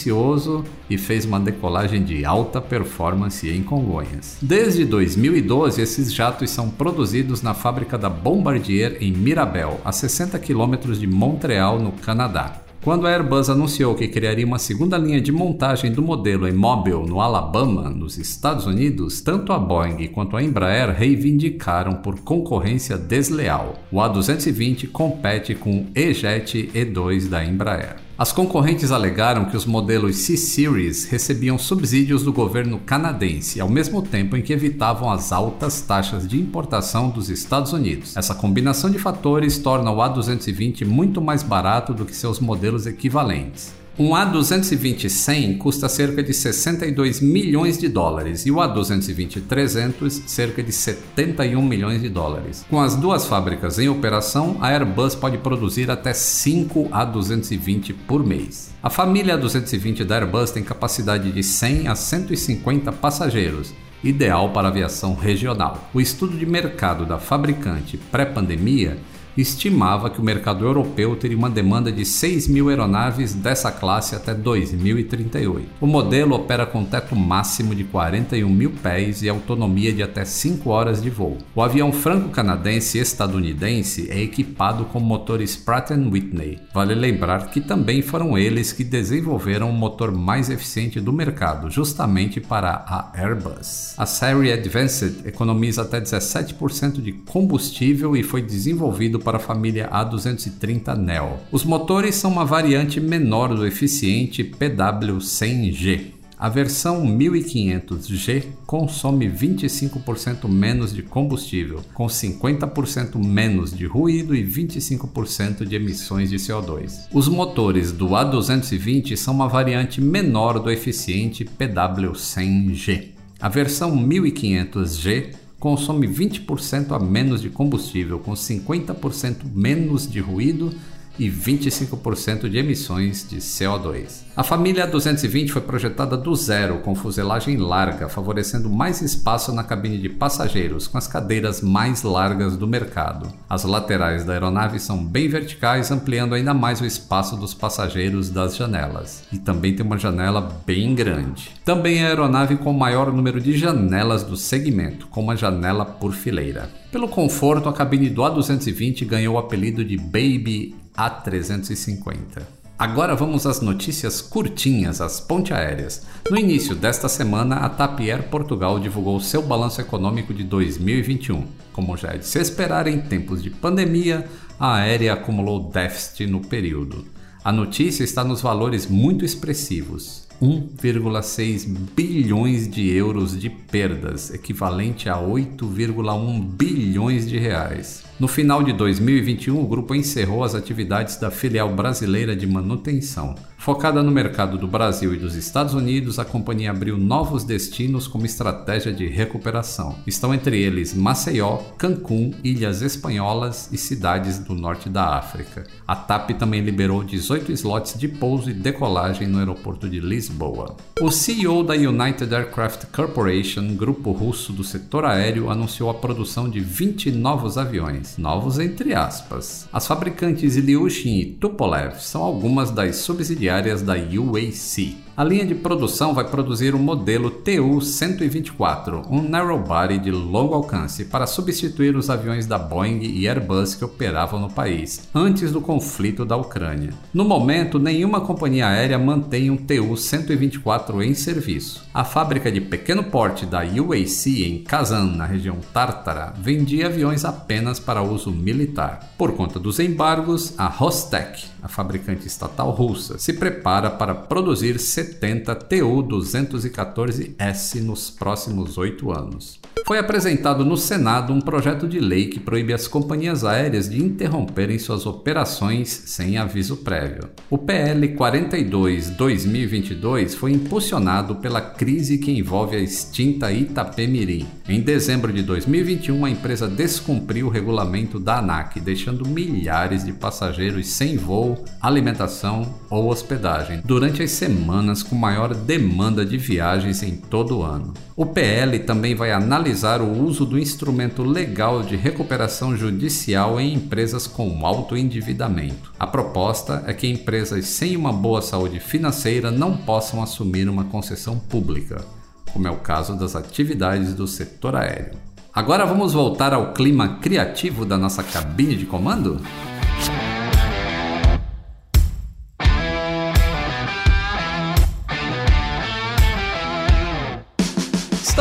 e fez uma decolagem de alta performance em Congonhas. Desde 2012, esses jatos são produzidos na fábrica da Bombardier em Mirabel, a 60 quilômetros de Montreal, no Canadá. Quando a Airbus anunciou que criaria uma segunda linha de montagem do modelo em Mobile, no Alabama, nos Estados Unidos, tanto a Boeing quanto a Embraer reivindicaram por concorrência desleal. O A220 compete com o E-Jet E2 da Embraer. As concorrentes alegaram que os modelos C-Series recebiam subsídios do governo canadense, ao mesmo tempo em que evitavam as altas taxas de importação dos Estados Unidos. Essa combinação de fatores torna o A220 muito mais barato do que seus modelos equivalentes. Um A220-100 custa cerca de 62 milhões de dólares e o A220-300 cerca de 71 milhões de dólares. Com as duas fábricas em operação, a Airbus pode produzir até 5 A220 por mês. A família A220 da Airbus tem capacidade de 100 a 150 passageiros ideal para aviação regional. O estudo de mercado da fabricante pré-pandemia estimava que o mercado europeu teria uma demanda de 6 mil aeronaves dessa classe até 2038. O modelo opera com teto máximo de 41 mil pés e autonomia de até 5 horas de voo. O avião franco-canadense estadunidense é equipado com motores Pratt Whitney. Vale lembrar que também foram eles que desenvolveram o motor mais eficiente do mercado, justamente para a Airbus. A série Advanced economiza até 17% de combustível e foi desenvolvido para a família A230 Neo. Os motores são uma variante menor do eficiente PW100G. A versão 1500G consome 25% menos de combustível, com 50% menos de ruído e 25% de emissões de CO2. Os motores do A220 são uma variante menor do eficiente PW100G. A versão 1500G consome 20% a menos de combustível, com 50% menos de ruído e 25% de emissões de CO2. A família 220 foi projetada do zero, com fuselagem larga, favorecendo mais espaço na cabine de passageiros, com as cadeiras mais largas do mercado. As laterais da aeronave são bem verticais, ampliando ainda mais o espaço dos passageiros das janelas. E também tem uma janela bem grande. Também é a aeronave com o maior número de janelas do segmento, com uma janela por fileira. Pelo conforto, a cabine do A220 ganhou o apelido de Baby A350. Agora vamos às notícias curtinhas, as ponte aéreas. No início desta semana, a TAP Air Portugal divulgou seu balanço econômico de 2021. Como já é de se esperar em tempos de pandemia, a aérea acumulou déficit no período. A notícia está nos valores muito expressivos. 1,6 bilhões de euros de perdas, equivalente a 8,1 bilhões de reais. No final de 2021, o grupo encerrou as atividades da filial brasileira de manutenção. Focada no mercado do Brasil e dos Estados Unidos, a companhia abriu novos destinos como estratégia de recuperação. Estão entre eles Maceió, Cancún, Ilhas Espanholas e cidades do norte da África. A TAP também liberou 18 slots de pouso e decolagem no aeroporto de Lisboa. O CEO da United Aircraft Corporation, grupo russo do setor aéreo, anunciou a produção de 20 novos aviões novos entre aspas. As fabricantes Ilyushin e Tupolev são algumas das subsidiárias da UAC. A linha de produção vai produzir o modelo TU-124, um narrow body de longo alcance, para substituir os aviões da Boeing e Airbus que operavam no país, antes do conflito da Ucrânia. No momento, nenhuma companhia aérea mantém um TU-124 em serviço. A fábrica de pequeno porte da UAC em Kazan, na região Tártara, vendia aviões apenas para uso militar. Por conta dos embargos, a Rostec, a fabricante estatal russa, se prepara para produzir 70 TU-214S nos próximos oito anos. Foi apresentado no Senado um projeto de lei que proíbe as companhias aéreas de interromperem suas operações sem aviso prévio. O PL 42-2022 foi impulsionado pela crise que envolve a extinta Itapemirim. Em dezembro de 2021, a empresa descumpriu o regulamento da ANAC, deixando milhares de passageiros sem voo, alimentação ou hospedagem durante as semanas com maior demanda de viagens em todo o ano. O PL também vai analisar o uso do instrumento legal de recuperação judicial em empresas com alto endividamento. A proposta é que empresas sem uma boa saúde financeira não possam assumir uma concessão pública, como é o caso das atividades do setor aéreo. Agora vamos voltar ao clima criativo da nossa cabine de comando?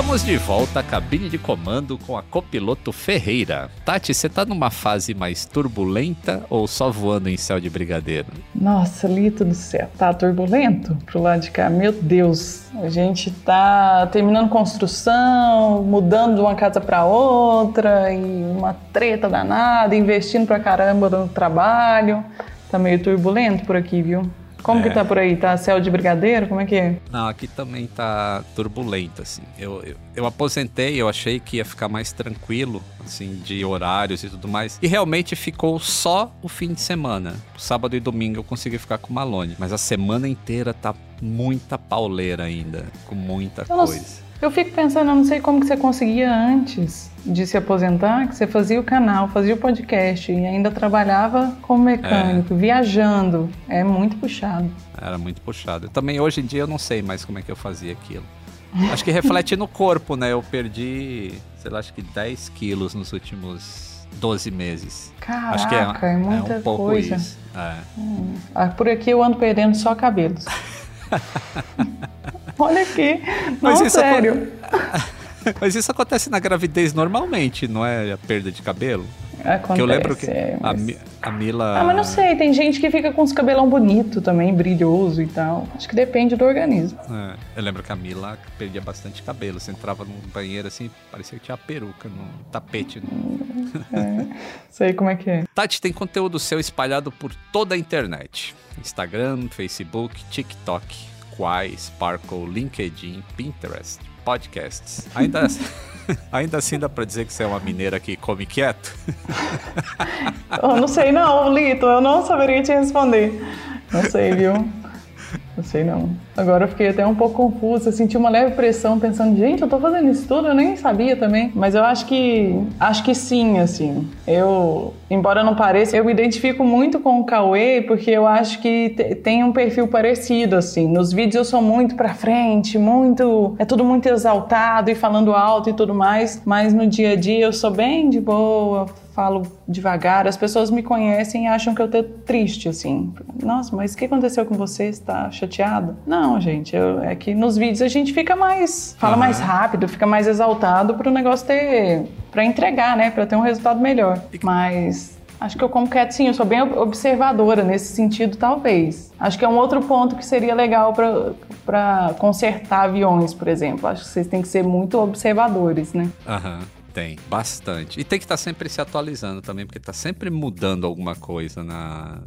Estamos de volta à cabine de comando com a copiloto Ferreira. Tati, você tá numa fase mais turbulenta ou só voando em céu de brigadeiro? Nossa, Lito do céu, tá turbulento pro lado de cá. Meu Deus, a gente tá terminando construção, mudando de uma casa para outra e uma treta danada, investindo pra caramba no trabalho. Tá meio turbulento por aqui, viu? Como é. que tá por aí? Tá céu de brigadeiro? Como é que é? Não, aqui também tá turbulento, assim. Eu, eu, eu, aposentei, eu achei que ia ficar mais tranquilo, assim, de horários e tudo mais. E realmente ficou só o fim de semana. Sábado e domingo eu consegui ficar com o Malone. Mas a semana inteira tá muita pauleira ainda, com muita eu coisa. Não, eu fico pensando, eu não sei como que você conseguia antes de se aposentar, que você fazia o canal, fazia o podcast e ainda trabalhava como mecânico, é. viajando. É muito puxado. Era muito puxado. Eu também hoje em dia eu não sei mais como é que eu fazia aquilo. Acho que reflete no corpo, né? Eu perdi, sei lá, acho que 10 quilos nos últimos 12 meses. Caraca, acho que é, é muita é um pouco coisa. Isso. É. Hum. Ah, por aqui eu ando perdendo só cabelos. Olha aqui. Mas não, sério. Mas isso acontece na gravidez normalmente, não é a perda de cabelo? Acontece, eu lembro que é, mas... a, a, Mila. Ah, mas não sei, tem gente que fica com os cabelão bonito também, brilhoso e tal. Acho que depende do organismo. É, eu lembro que a Mila perdia bastante cabelo. Você entrava num banheiro assim, parecia que tinha peruca no tapete. No... É, sei como é que é. Tati tem conteúdo seu espalhado por toda a internet: Instagram, Facebook, TikTok, Quai, Sparkle, LinkedIn, Pinterest podcasts. Ainda, ainda assim dá pra dizer que você é uma mineira que come quieto? Eu não sei não, Lito, eu não saberia te responder. Não sei, viu? Não sei não. Agora eu fiquei até um pouco confusa, senti uma leve pressão pensando, gente, eu tô fazendo isso tudo, eu nem sabia também. Mas eu acho que acho que sim, assim. Eu, embora não pareça, eu me identifico muito com o Cauê porque eu acho que tem um perfil parecido assim. Nos vídeos eu sou muito pra frente, muito, é tudo muito exaltado e falando alto e tudo mais, mas no dia a dia eu sou bem de boa, falo devagar, as pessoas me conhecem e acham que eu tô triste, assim. Nossa, mas o que aconteceu com você? Está chateado? Não, gente, eu, é que nos vídeos a gente fica mais, fala uhum. mais rápido, fica mais exaltado para o negócio ter, para entregar, né, para ter um resultado melhor. Mas Acho que eu como eu sou bem observadora nesse sentido, talvez. Acho que é um outro ponto que seria legal para consertar aviões, por exemplo. Acho que vocês têm que ser muito observadores, né? Aham. Tem, bastante. E tem que estar tá sempre se atualizando também, porque está sempre mudando alguma coisa na,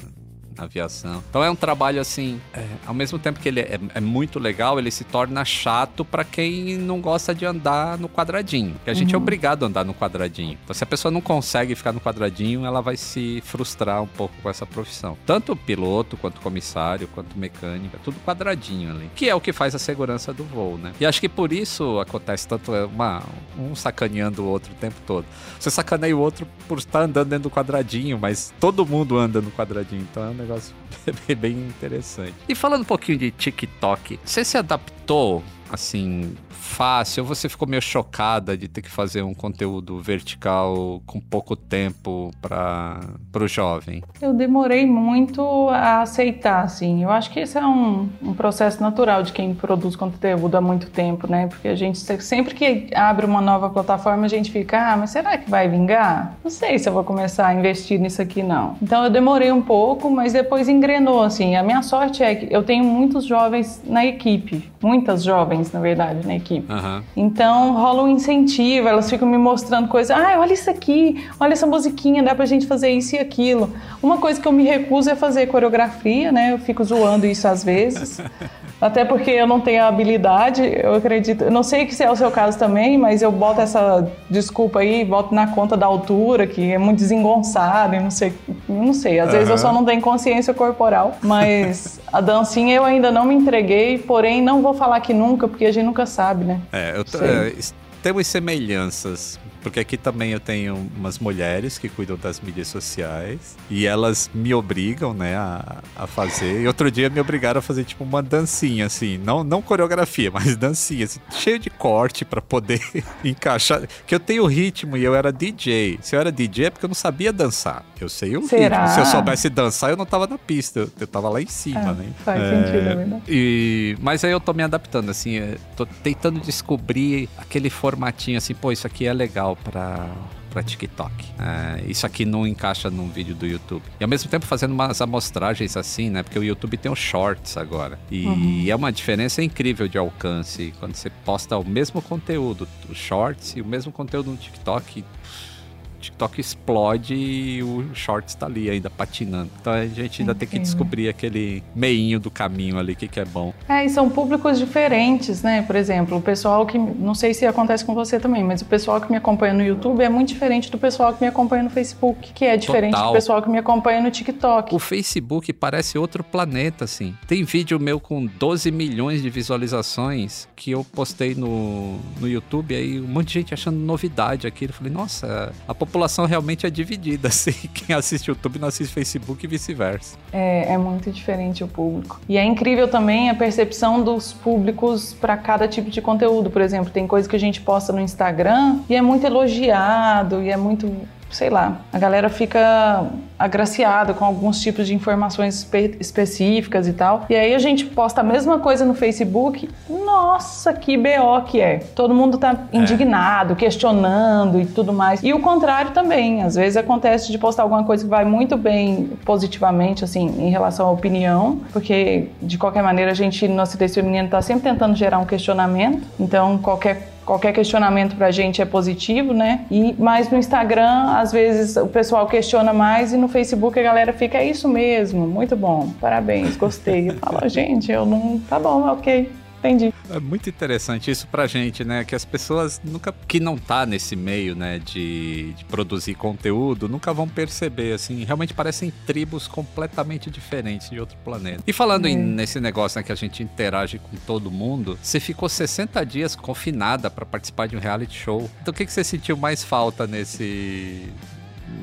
aviação. Então é um trabalho assim, é, ao mesmo tempo que ele é, é, muito legal, ele se torna chato para quem não gosta de andar no quadradinho. Porque a gente é uhum. obrigado a andar no quadradinho. Então se a pessoa não consegue ficar no quadradinho, ela vai se frustrar um pouco com essa profissão. Tanto piloto, quanto comissário, quanto o mecânico, é tudo quadradinho ali. Que é o que faz a segurança do voo, né? E acho que por isso acontece tanto é, uma, um sacaneando o outro o tempo todo. Você sacaneia o outro por estar andando dentro do quadradinho, mas todo mundo anda no quadradinho. Então é um negócio bem interessante. E falando um pouquinho de TikTok, você se adaptou assim fácil ou você ficou meio chocada de ter que fazer um conteúdo vertical com pouco tempo para o jovem? Eu demorei muito a aceitar, assim. Eu acho que esse é um, um processo natural de quem produz conteúdo há muito tempo, né? Porque a gente sempre que abre uma nova plataforma, a gente fica, ah, mas será que vai vingar? Não sei se eu vou começar a investir nisso aqui, não. Então eu demorei um pouco, mas depois engrenou, assim. A minha sorte é que eu tenho muitos jovens na equipe, muitas jovens, na verdade, na equipe. Uhum. Então rola um incentivo, elas ficam me mostrando coisas. Ah, olha isso aqui, olha essa musiquinha, dá pra gente fazer isso e aquilo. Uma coisa que eu me recuso é fazer coreografia, né? Eu fico zoando isso às vezes. Até porque eu não tenho a habilidade, eu acredito. Eu não sei se é o seu caso também, mas eu boto essa desculpa aí, boto na conta da altura, que é muito desengonçado, e não sei. Não sei, às uhum. vezes eu só não tenho consciência corporal. Mas a dancinha eu ainda não me entreguei, porém não vou falar que nunca, porque a gente nunca sabe, né? É, eu tô, é, temos semelhanças porque aqui também eu tenho umas mulheres que cuidam das mídias sociais e elas me obrigam, né, a, a fazer. E outro dia me obrigaram a fazer tipo uma dancinha, assim, não, não coreografia, mas dancinha, assim, cheio de corte para poder encaixar. Que eu tenho ritmo e eu era DJ. Se eu era DJ é porque eu não sabia dançar. Eu sei o Será? ritmo. Se eu soubesse dançar, eu não tava na pista, eu, eu tava lá em cima, é, né? Faz é, sentido, é. E, mas aí eu tô me adaptando, assim, tô tentando descobrir aquele formatinho, assim, pô, isso aqui é legal para para TikTok. É, isso aqui não encaixa num vídeo do YouTube. E ao mesmo tempo fazendo umas amostragens assim, né? Porque o YouTube tem os shorts agora. E uhum. é uma diferença incrível de alcance. Quando você posta o mesmo conteúdo, os shorts e o mesmo conteúdo no TikTok, TikTok explode e o Shorts está ali ainda patinando. Então a gente ainda tem que descobrir aquele meinho do caminho ali, o que, que é bom. É, e são públicos diferentes, né? Por exemplo, o pessoal que. Não sei se acontece com você também, mas o pessoal que me acompanha no YouTube é muito diferente do pessoal que me acompanha no Facebook, que é diferente Total. do pessoal que me acompanha no TikTok. O Facebook parece outro planeta, assim. Tem vídeo meu com 12 milhões de visualizações que eu postei no, no YouTube, aí um monte de gente achando novidade aqui. Eu falei, nossa, a população realmente é dividida, assim. Quem assiste YouTube não assiste Facebook e vice-versa. É, é muito diferente o público. E é incrível também a percepção dos públicos para cada tipo de conteúdo. Por exemplo, tem coisa que a gente posta no Instagram e é muito elogiado e é muito sei lá, a galera fica agraciada com alguns tipos de informações espe específicas e tal. E aí a gente posta a mesma coisa no Facebook. Nossa, que BO que é. Todo mundo tá é. indignado, é. questionando e tudo mais. E o contrário também. Às vezes acontece de postar alguma coisa que vai muito bem positivamente, assim, em relação à opinião, porque de qualquer maneira a gente no acidente feminino tá sempre tentando gerar um questionamento. Então, qualquer qualquer questionamento para a gente é positivo, né? E mas no Instagram às vezes o pessoal questiona mais e no Facebook a galera fica é isso mesmo, muito bom, parabéns, gostei. Eu falo, gente, eu não, tá bom, ok. Entendi. É muito interessante isso pra gente, né? Que as pessoas nunca que não tá nesse meio, né, de, de produzir conteúdo, nunca vão perceber assim, realmente parecem tribos completamente diferentes de outro planeta. E falando em, nesse negócio né, que a gente interage com todo mundo, você ficou 60 dias confinada para participar de um reality show. Então o que que você sentiu mais falta nesse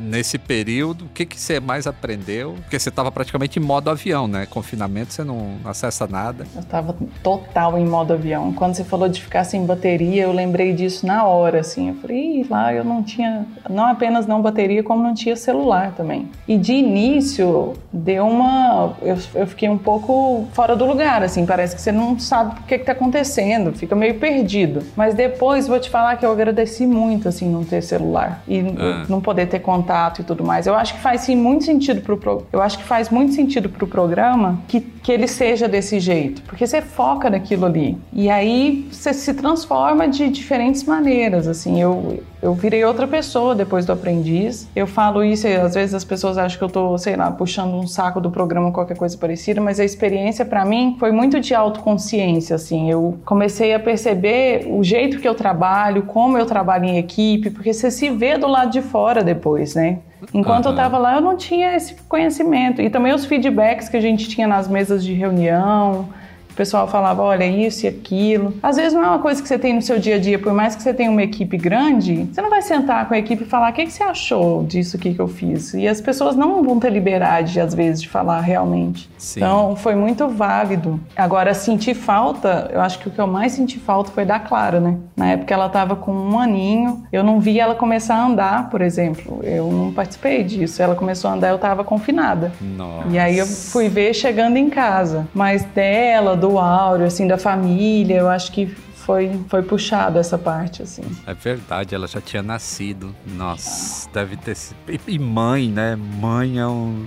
nesse período, o que, que você mais aprendeu? Porque você estava praticamente em modo avião, né? Confinamento, você não acessa nada. Eu estava total em modo avião. Quando você falou de ficar sem bateria, eu lembrei disso na hora, assim. Eu falei, lá eu não tinha, não apenas não bateria, como não tinha celular também. E de início, deu uma. Eu, eu fiquei um pouco fora do lugar, assim. Parece que você não sabe o que está acontecendo, fica meio perdido. Mas depois, vou te falar que eu agradeci muito, assim, não ter celular e ah. não poder ter contato e tudo mais. Eu acho que faz sim muito sentido pro, pro eu acho que faz muito sentido pro programa que, que ele seja desse jeito, porque você foca naquilo ali. E aí você se transforma de diferentes maneiras, assim. Eu eu virei outra pessoa depois do aprendiz. Eu falo isso e às vezes as pessoas acham que eu tô, sei lá, puxando um saco do programa qualquer coisa parecida, mas a experiência para mim foi muito de autoconsciência, assim. Eu comecei a perceber o jeito que eu trabalho, como eu trabalho em equipe, porque você se vê do lado de fora depois, né? Enquanto uhum. eu estava lá, eu não tinha esse conhecimento. E também os feedbacks que a gente tinha nas mesas de reunião, o pessoal falava, olha, isso e aquilo. Às vezes não é uma coisa que você tem no seu dia a dia, por mais que você tenha uma equipe grande, você não vai sentar com a equipe e falar, o que, que você achou disso aqui que eu fiz? E as pessoas não vão ter liberdade, às vezes, de falar realmente. Sim. Então, foi muito válido. Agora, sentir falta, eu acho que o que eu mais senti falta foi da Clara, né? Na época ela estava com um aninho, eu não vi ela começar a andar, por exemplo. Eu não participei disso. Ela começou a andar, eu estava confinada. Nossa. E aí eu fui ver chegando em casa. Mas dela, do áureo, assim, da família, eu acho que foi, foi puxado essa parte, assim. É verdade, ela já tinha nascido. Nossa, deve ter sido. E mãe, né? Mãe é um.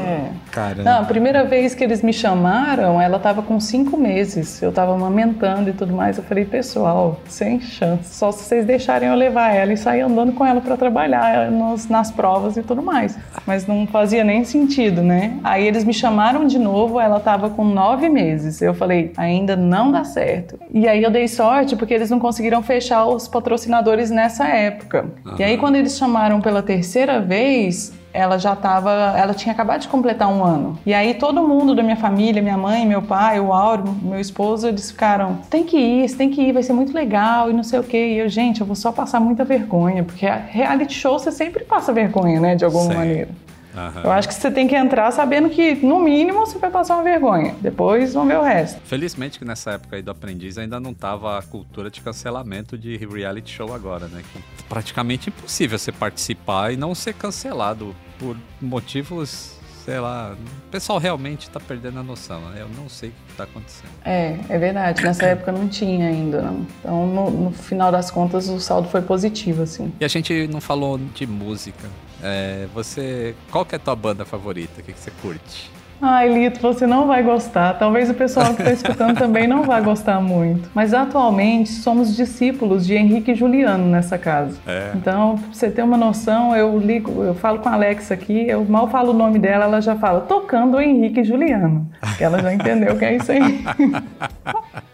É. Caramba. Não, a primeira vez que eles me chamaram, ela tava com cinco meses. Eu tava amamentando e tudo mais. Eu falei, pessoal, sem chance. Só se vocês deixarem eu levar ela e sair andando com ela para trabalhar nos, nas provas e tudo mais. Mas não fazia nem sentido, né? Aí eles me chamaram de novo, ela tava com nove meses. Eu falei, ainda não dá certo. E aí eu dei sorte porque eles não conseguiram fechar os patrocinadores nessa época. Uhum. E aí quando eles chamaram pela terceira vez, ela já estava, ela tinha acabado de completar um ano. E aí todo mundo da minha família, minha mãe, meu pai, o Auro, meu esposo, eles ficaram, tem que ir, você tem que ir, vai ser muito legal e não sei o quê. E eu, gente, eu vou só passar muita vergonha, porque reality show você sempre passa vergonha, né, de alguma Sim. maneira. Uhum. Eu acho que você tem que entrar sabendo que, no mínimo, você vai passar uma vergonha. Depois vamos ver o resto. Felizmente que nessa época aí do aprendiz ainda não tava a cultura de cancelamento de reality show agora, né? Que é praticamente impossível você participar e não ser cancelado por motivos sei lá, o pessoal realmente está perdendo a noção. Né? Eu não sei o que está acontecendo. É, é verdade. Nessa época não tinha ainda. Não. Então, no, no, final das contas, o saldo foi positivo, assim. E a gente não falou de música. É, você, qual que é a tua banda favorita? O que, que você curte? Ai, Lito, você não vai gostar. Talvez o pessoal que está escutando também não vá gostar muito. Mas atualmente somos discípulos de Henrique e Juliano nessa casa. É. Então, pra você ter uma noção, eu ligo, eu falo com a Alexa aqui, eu mal falo o nome dela, ela já fala, tocando o Henrique e Juliano. Que ela já entendeu que é isso aí.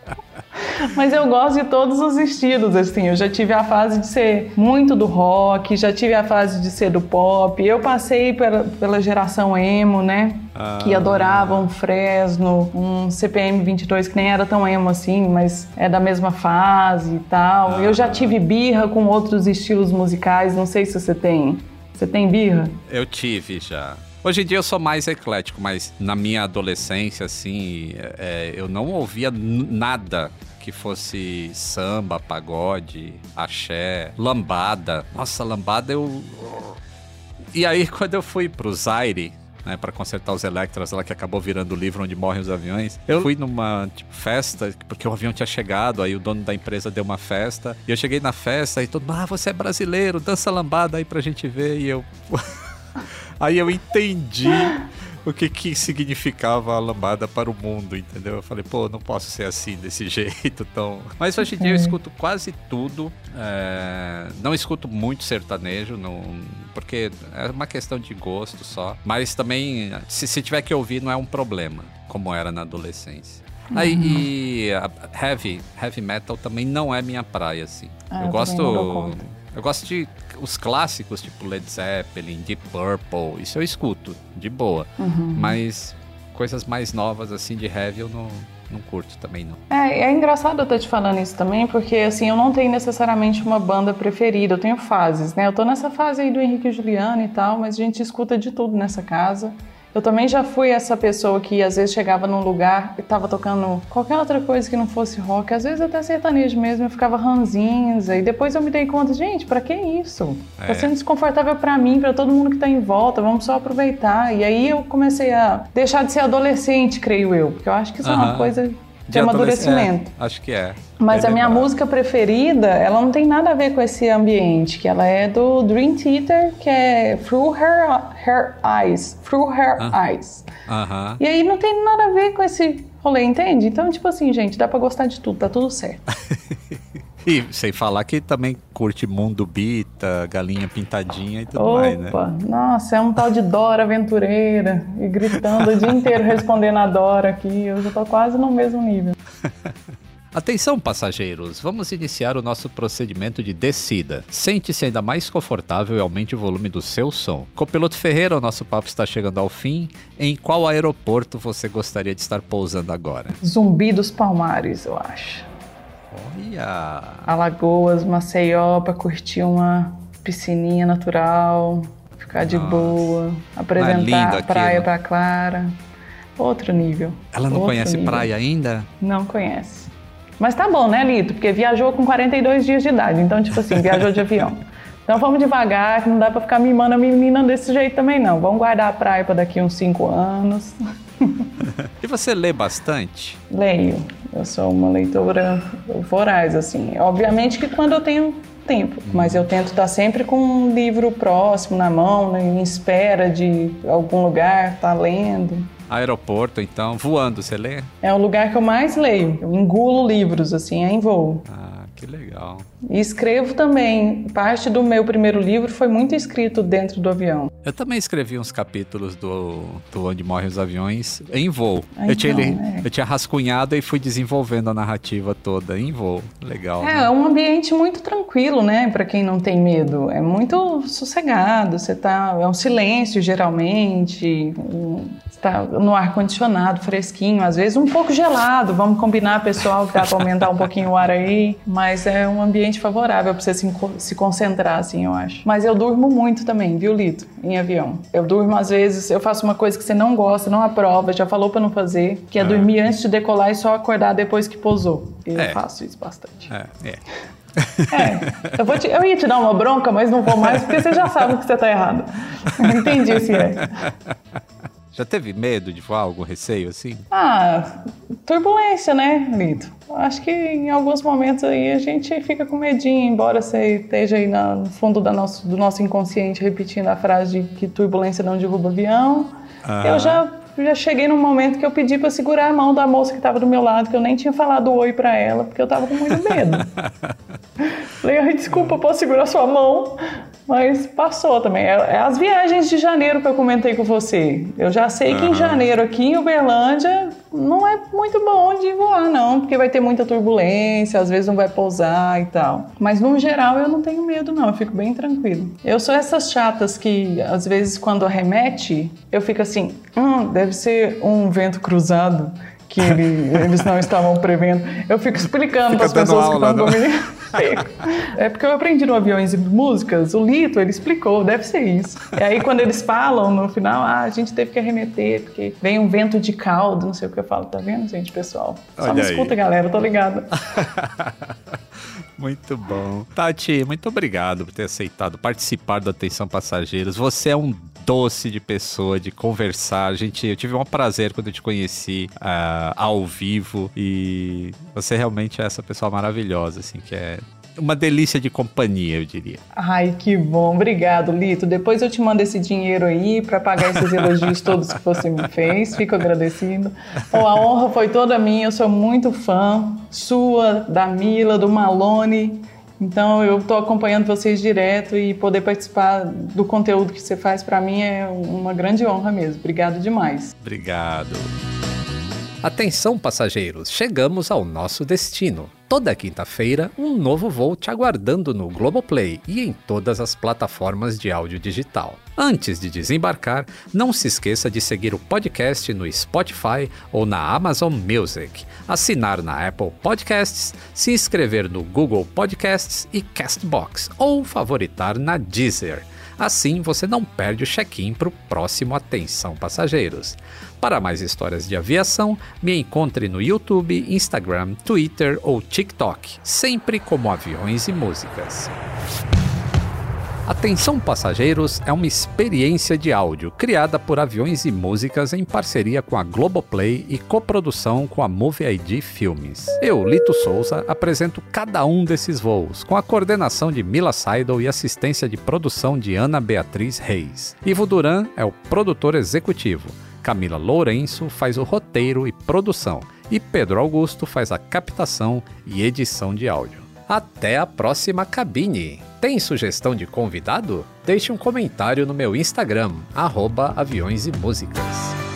Mas eu gosto de todos os estilos, assim. Eu já tive a fase de ser muito do rock, já tive a fase de ser do pop. Eu passei pela, pela geração emo, né? Ah. Que adorava um Fresno, um CPM 22 que nem era tão emo assim, mas é da mesma fase e tal. Ah. Eu já tive birra com outros estilos musicais, não sei se você tem. Você tem birra? Eu tive já. Hoje em dia eu sou mais eclético, mas na minha adolescência, assim, é, eu não ouvia nada que fosse samba, pagode, axé, lambada. Nossa, lambada eu. E aí, quando eu fui pro Zaire, né, para consertar os Electras lá que acabou virando o livro onde morrem os aviões. Eu fui numa tipo, festa, porque o avião tinha chegado, aí o dono da empresa deu uma festa. E eu cheguei na festa e todo mundo, ah, você é brasileiro, dança lambada aí pra gente ver. E eu. aí eu entendi o que, que significava a lambada para o mundo, entendeu? Eu falei, pô, não posso ser assim, desse jeito tão. Mas hoje em dia eu escuto quase tudo. É... Não escuto muito sertanejo, não... porque é uma questão de gosto só. Mas também, se, se tiver que ouvir, não é um problema, como era na adolescência. Aí, e a heavy, heavy metal também não é minha praia, assim. Ah, eu eu gosto. Eu gosto de os clássicos, tipo Led Zeppelin, Deep Purple, isso eu escuto, de boa. Uhum. Mas coisas mais novas, assim, de heavy eu não, não curto também, não. É, é engraçado eu estar te falando isso também, porque assim, eu não tenho necessariamente uma banda preferida, eu tenho fases, né? Eu tô nessa fase aí do Henrique e Juliano e tal, mas a gente escuta de tudo nessa casa. Eu também já fui essa pessoa que às vezes chegava num lugar e tava tocando qualquer outra coisa que não fosse rock, às vezes até sertanejo mesmo, eu ficava ranzinza e depois eu me dei conta, gente, pra que isso? É. Tá sendo desconfortável pra mim, pra todo mundo que tá em volta, vamos só aproveitar. E aí eu comecei a deixar de ser adolescente, creio eu, porque eu acho que isso é uma coisa de, amadurecimento. É, acho que é. Mas É a minha música preferida, ela não tem nada a ver com esse ambiente, que ela é do Dream Theater, que é Through Her, Her Eyes. Through Her Ah. Eyes. Aham. E aí não tem nada a ver com esse rolê, entende? Então, tipo assim, gente, dá pra gostar de tudo, tá tudo certo. E sem falar que também curte Mundo Bita, Galinha Pintadinha e tudo mais, né? Opa, nossa, é um tal de Dora aventureira, e gritando o dia inteiro respondendo a Dora aqui, eu já tô quase no mesmo nível. Atenção, passageiros, vamos iniciar o nosso procedimento de descida. Sente-se ainda mais confortável e aumente o volume do seu som. Copiloto Ferreira, o nosso papo está chegando ao fim. Em qual aeroporto você gostaria de estar pousando agora? Zumbi dos Palmares, eu acho. Olha! Alagoas, Maceió, pra curtir uma piscininha natural, ficar de Nossa. boa, lindo apresentar a aquilo. praia pra Clara. Outro nível. Ela não conhece nível. praia ainda? Não conhece. Mas tá bom, né, Lito? Porque viajou com 42 dias de idade, então, tipo assim, viajou de avião. Então vamos devagar, que não dá pra ficar mimando a menina desse jeito também, não. Vamos guardar a praia pra daqui uns 5 anos. E você lê bastante? Leio. Eu sou uma leitora voraz, assim. Obviamente que quando eu tenho tempo, mas eu tento estar sempre com um livro próximo na mão, né, em espera de algum lugar, tá lendo. Aeroporto, então, voando, você lê? É o lugar que eu mais leio. Eu engulo livros, assim, é em voo. Ah, que legal. E escrevo também. Parte do meu primeiro livro foi muito escrito dentro do avião. Eu também escrevi uns capítulos do, do Onde Morrem os Aviões em voo. Ah, eu, tinha, então, ele- é. eu tinha rascunhado e fui desenvolvendo a narrativa toda em voo. Legal. É, né? é um ambiente muito tranquilo, né? Pra quem não tem medo. É muito sossegado. Você tá. É um silêncio, geralmente. um- tá no ar-condicionado, fresquinho. Às vezes um pouco gelado. Vamos combinar, pessoal, que dá pra aumentar um pouquinho o ar aí. Mas é um ambiente favorável pra você se, concentrar, assim, eu acho. Mas eu durmo muito também, viu, Lito? Em avião. Eu durmo, às vezes, eu faço uma coisa que você não gosta, não aprova, já falou pra não fazer, que é dormir antes de decolar e só acordar depois que pousou. Eu É. faço isso bastante. É, é. É, eu, vou te- eu ia te dar uma bronca, mas não vou mais, porque você já sabe que você tá errado. Entendi se é. Já teve medo de voar, algum receio assim? Ah, turbulência, né, Lito? Acho que em alguns momentos aí a gente fica com medinho, embora você esteja aí no fundo nosso, do nosso inconsciente repetindo a frase de que turbulência não derruba avião. Aham. Eu já, já cheguei num momento que eu pedi pra segurar a mão da moça que tava do meu lado, que eu nem tinha falado oi pra ela, porque eu tava com muito medo. Falei, ai, desculpa, posso segurar sua mão? Mas passou também. É, é as viagens de janeiro que eu comentei com você. Eu já sei que em janeiro aqui em Uberlândia não é muito bom de voar, não, porque vai ter muita turbulência, às vezes não vai pousar e tal. Mas no geral eu não tenho medo, não, eu fico bem tranquilo. Eu sou essas chatas que, às vezes, quando arremete, eu fico assim, hum, deve ser um vento cruzado. Que ele- eles não estavam prevendo. Eu fico explicando para as pessoas que aula, estão né? comigo. É porque eu aprendi no Aviões e Músicas, o Lito, ele explicou, deve ser isso. E aí quando eles falam no final, ah, a gente teve que arremeter, porque vem um vento de caldo, não sei o que eu falo, tá vendo, gente, pessoal? Só Olha me aí. escuta, galera, eu tô ligada. Muito bom. Tati, muito obrigado por ter aceitado participar do Atenção Passageiros. Você é um doce de pessoa, de conversar. Gente, eu tive um prazer quando eu te conheci ah, ao vivo e você realmente é essa pessoa maravilhosa, assim, que é uma delícia de companhia, eu diria. Ai, que bom, obrigado, Lito. Depois eu te mando esse dinheiro aí pra pagar esses elogios todos que você me fez, fico agradecido. Bom, a honra foi toda minha, eu sou muito fã sua, da Mila, do Malone. Então eu tô acompanhando vocês direto e poder participar do conteúdo que você faz pra mim é uma grande honra mesmo. Obrigado demais. Obrigado. Atenção, passageiros, chegamos ao nosso destino. Toda quinta-feira, um novo voo te aguardando no Globoplay e em todas as plataformas de áudio digital. Antes de desembarcar, não se esqueça de seguir o podcast no Spotify ou na Amazon Music, assinar na Apple Podcasts, se inscrever no Google Podcasts e Castbox ou favoritar na Deezer. Assim você não perde o check-in para o próximo Atenção Passageiros. Para mais histórias de aviação, me encontre no YouTube, Instagram, Twitter ou TikTok, sempre como Aviões e Músicas. Atenção Passageiros é uma experiência de áudio criada por Aviões e Músicas em parceria com a Globoplay e coprodução com a Movie ID Filmes. Eu, Lito Souza, apresento cada um desses voos, com a coordenação de Mila Seidel e assistência de produção de Ana Beatriz Reis. Ivo Duran é o produtor executivo. Camila Lourenço faz o roteiro e produção, e Pedro Augusto faz a captação e edição de áudio. Até a próxima cabine! Tem sugestão de convidado? Deixe um comentário no meu Instagram, arroba aviões e músicas.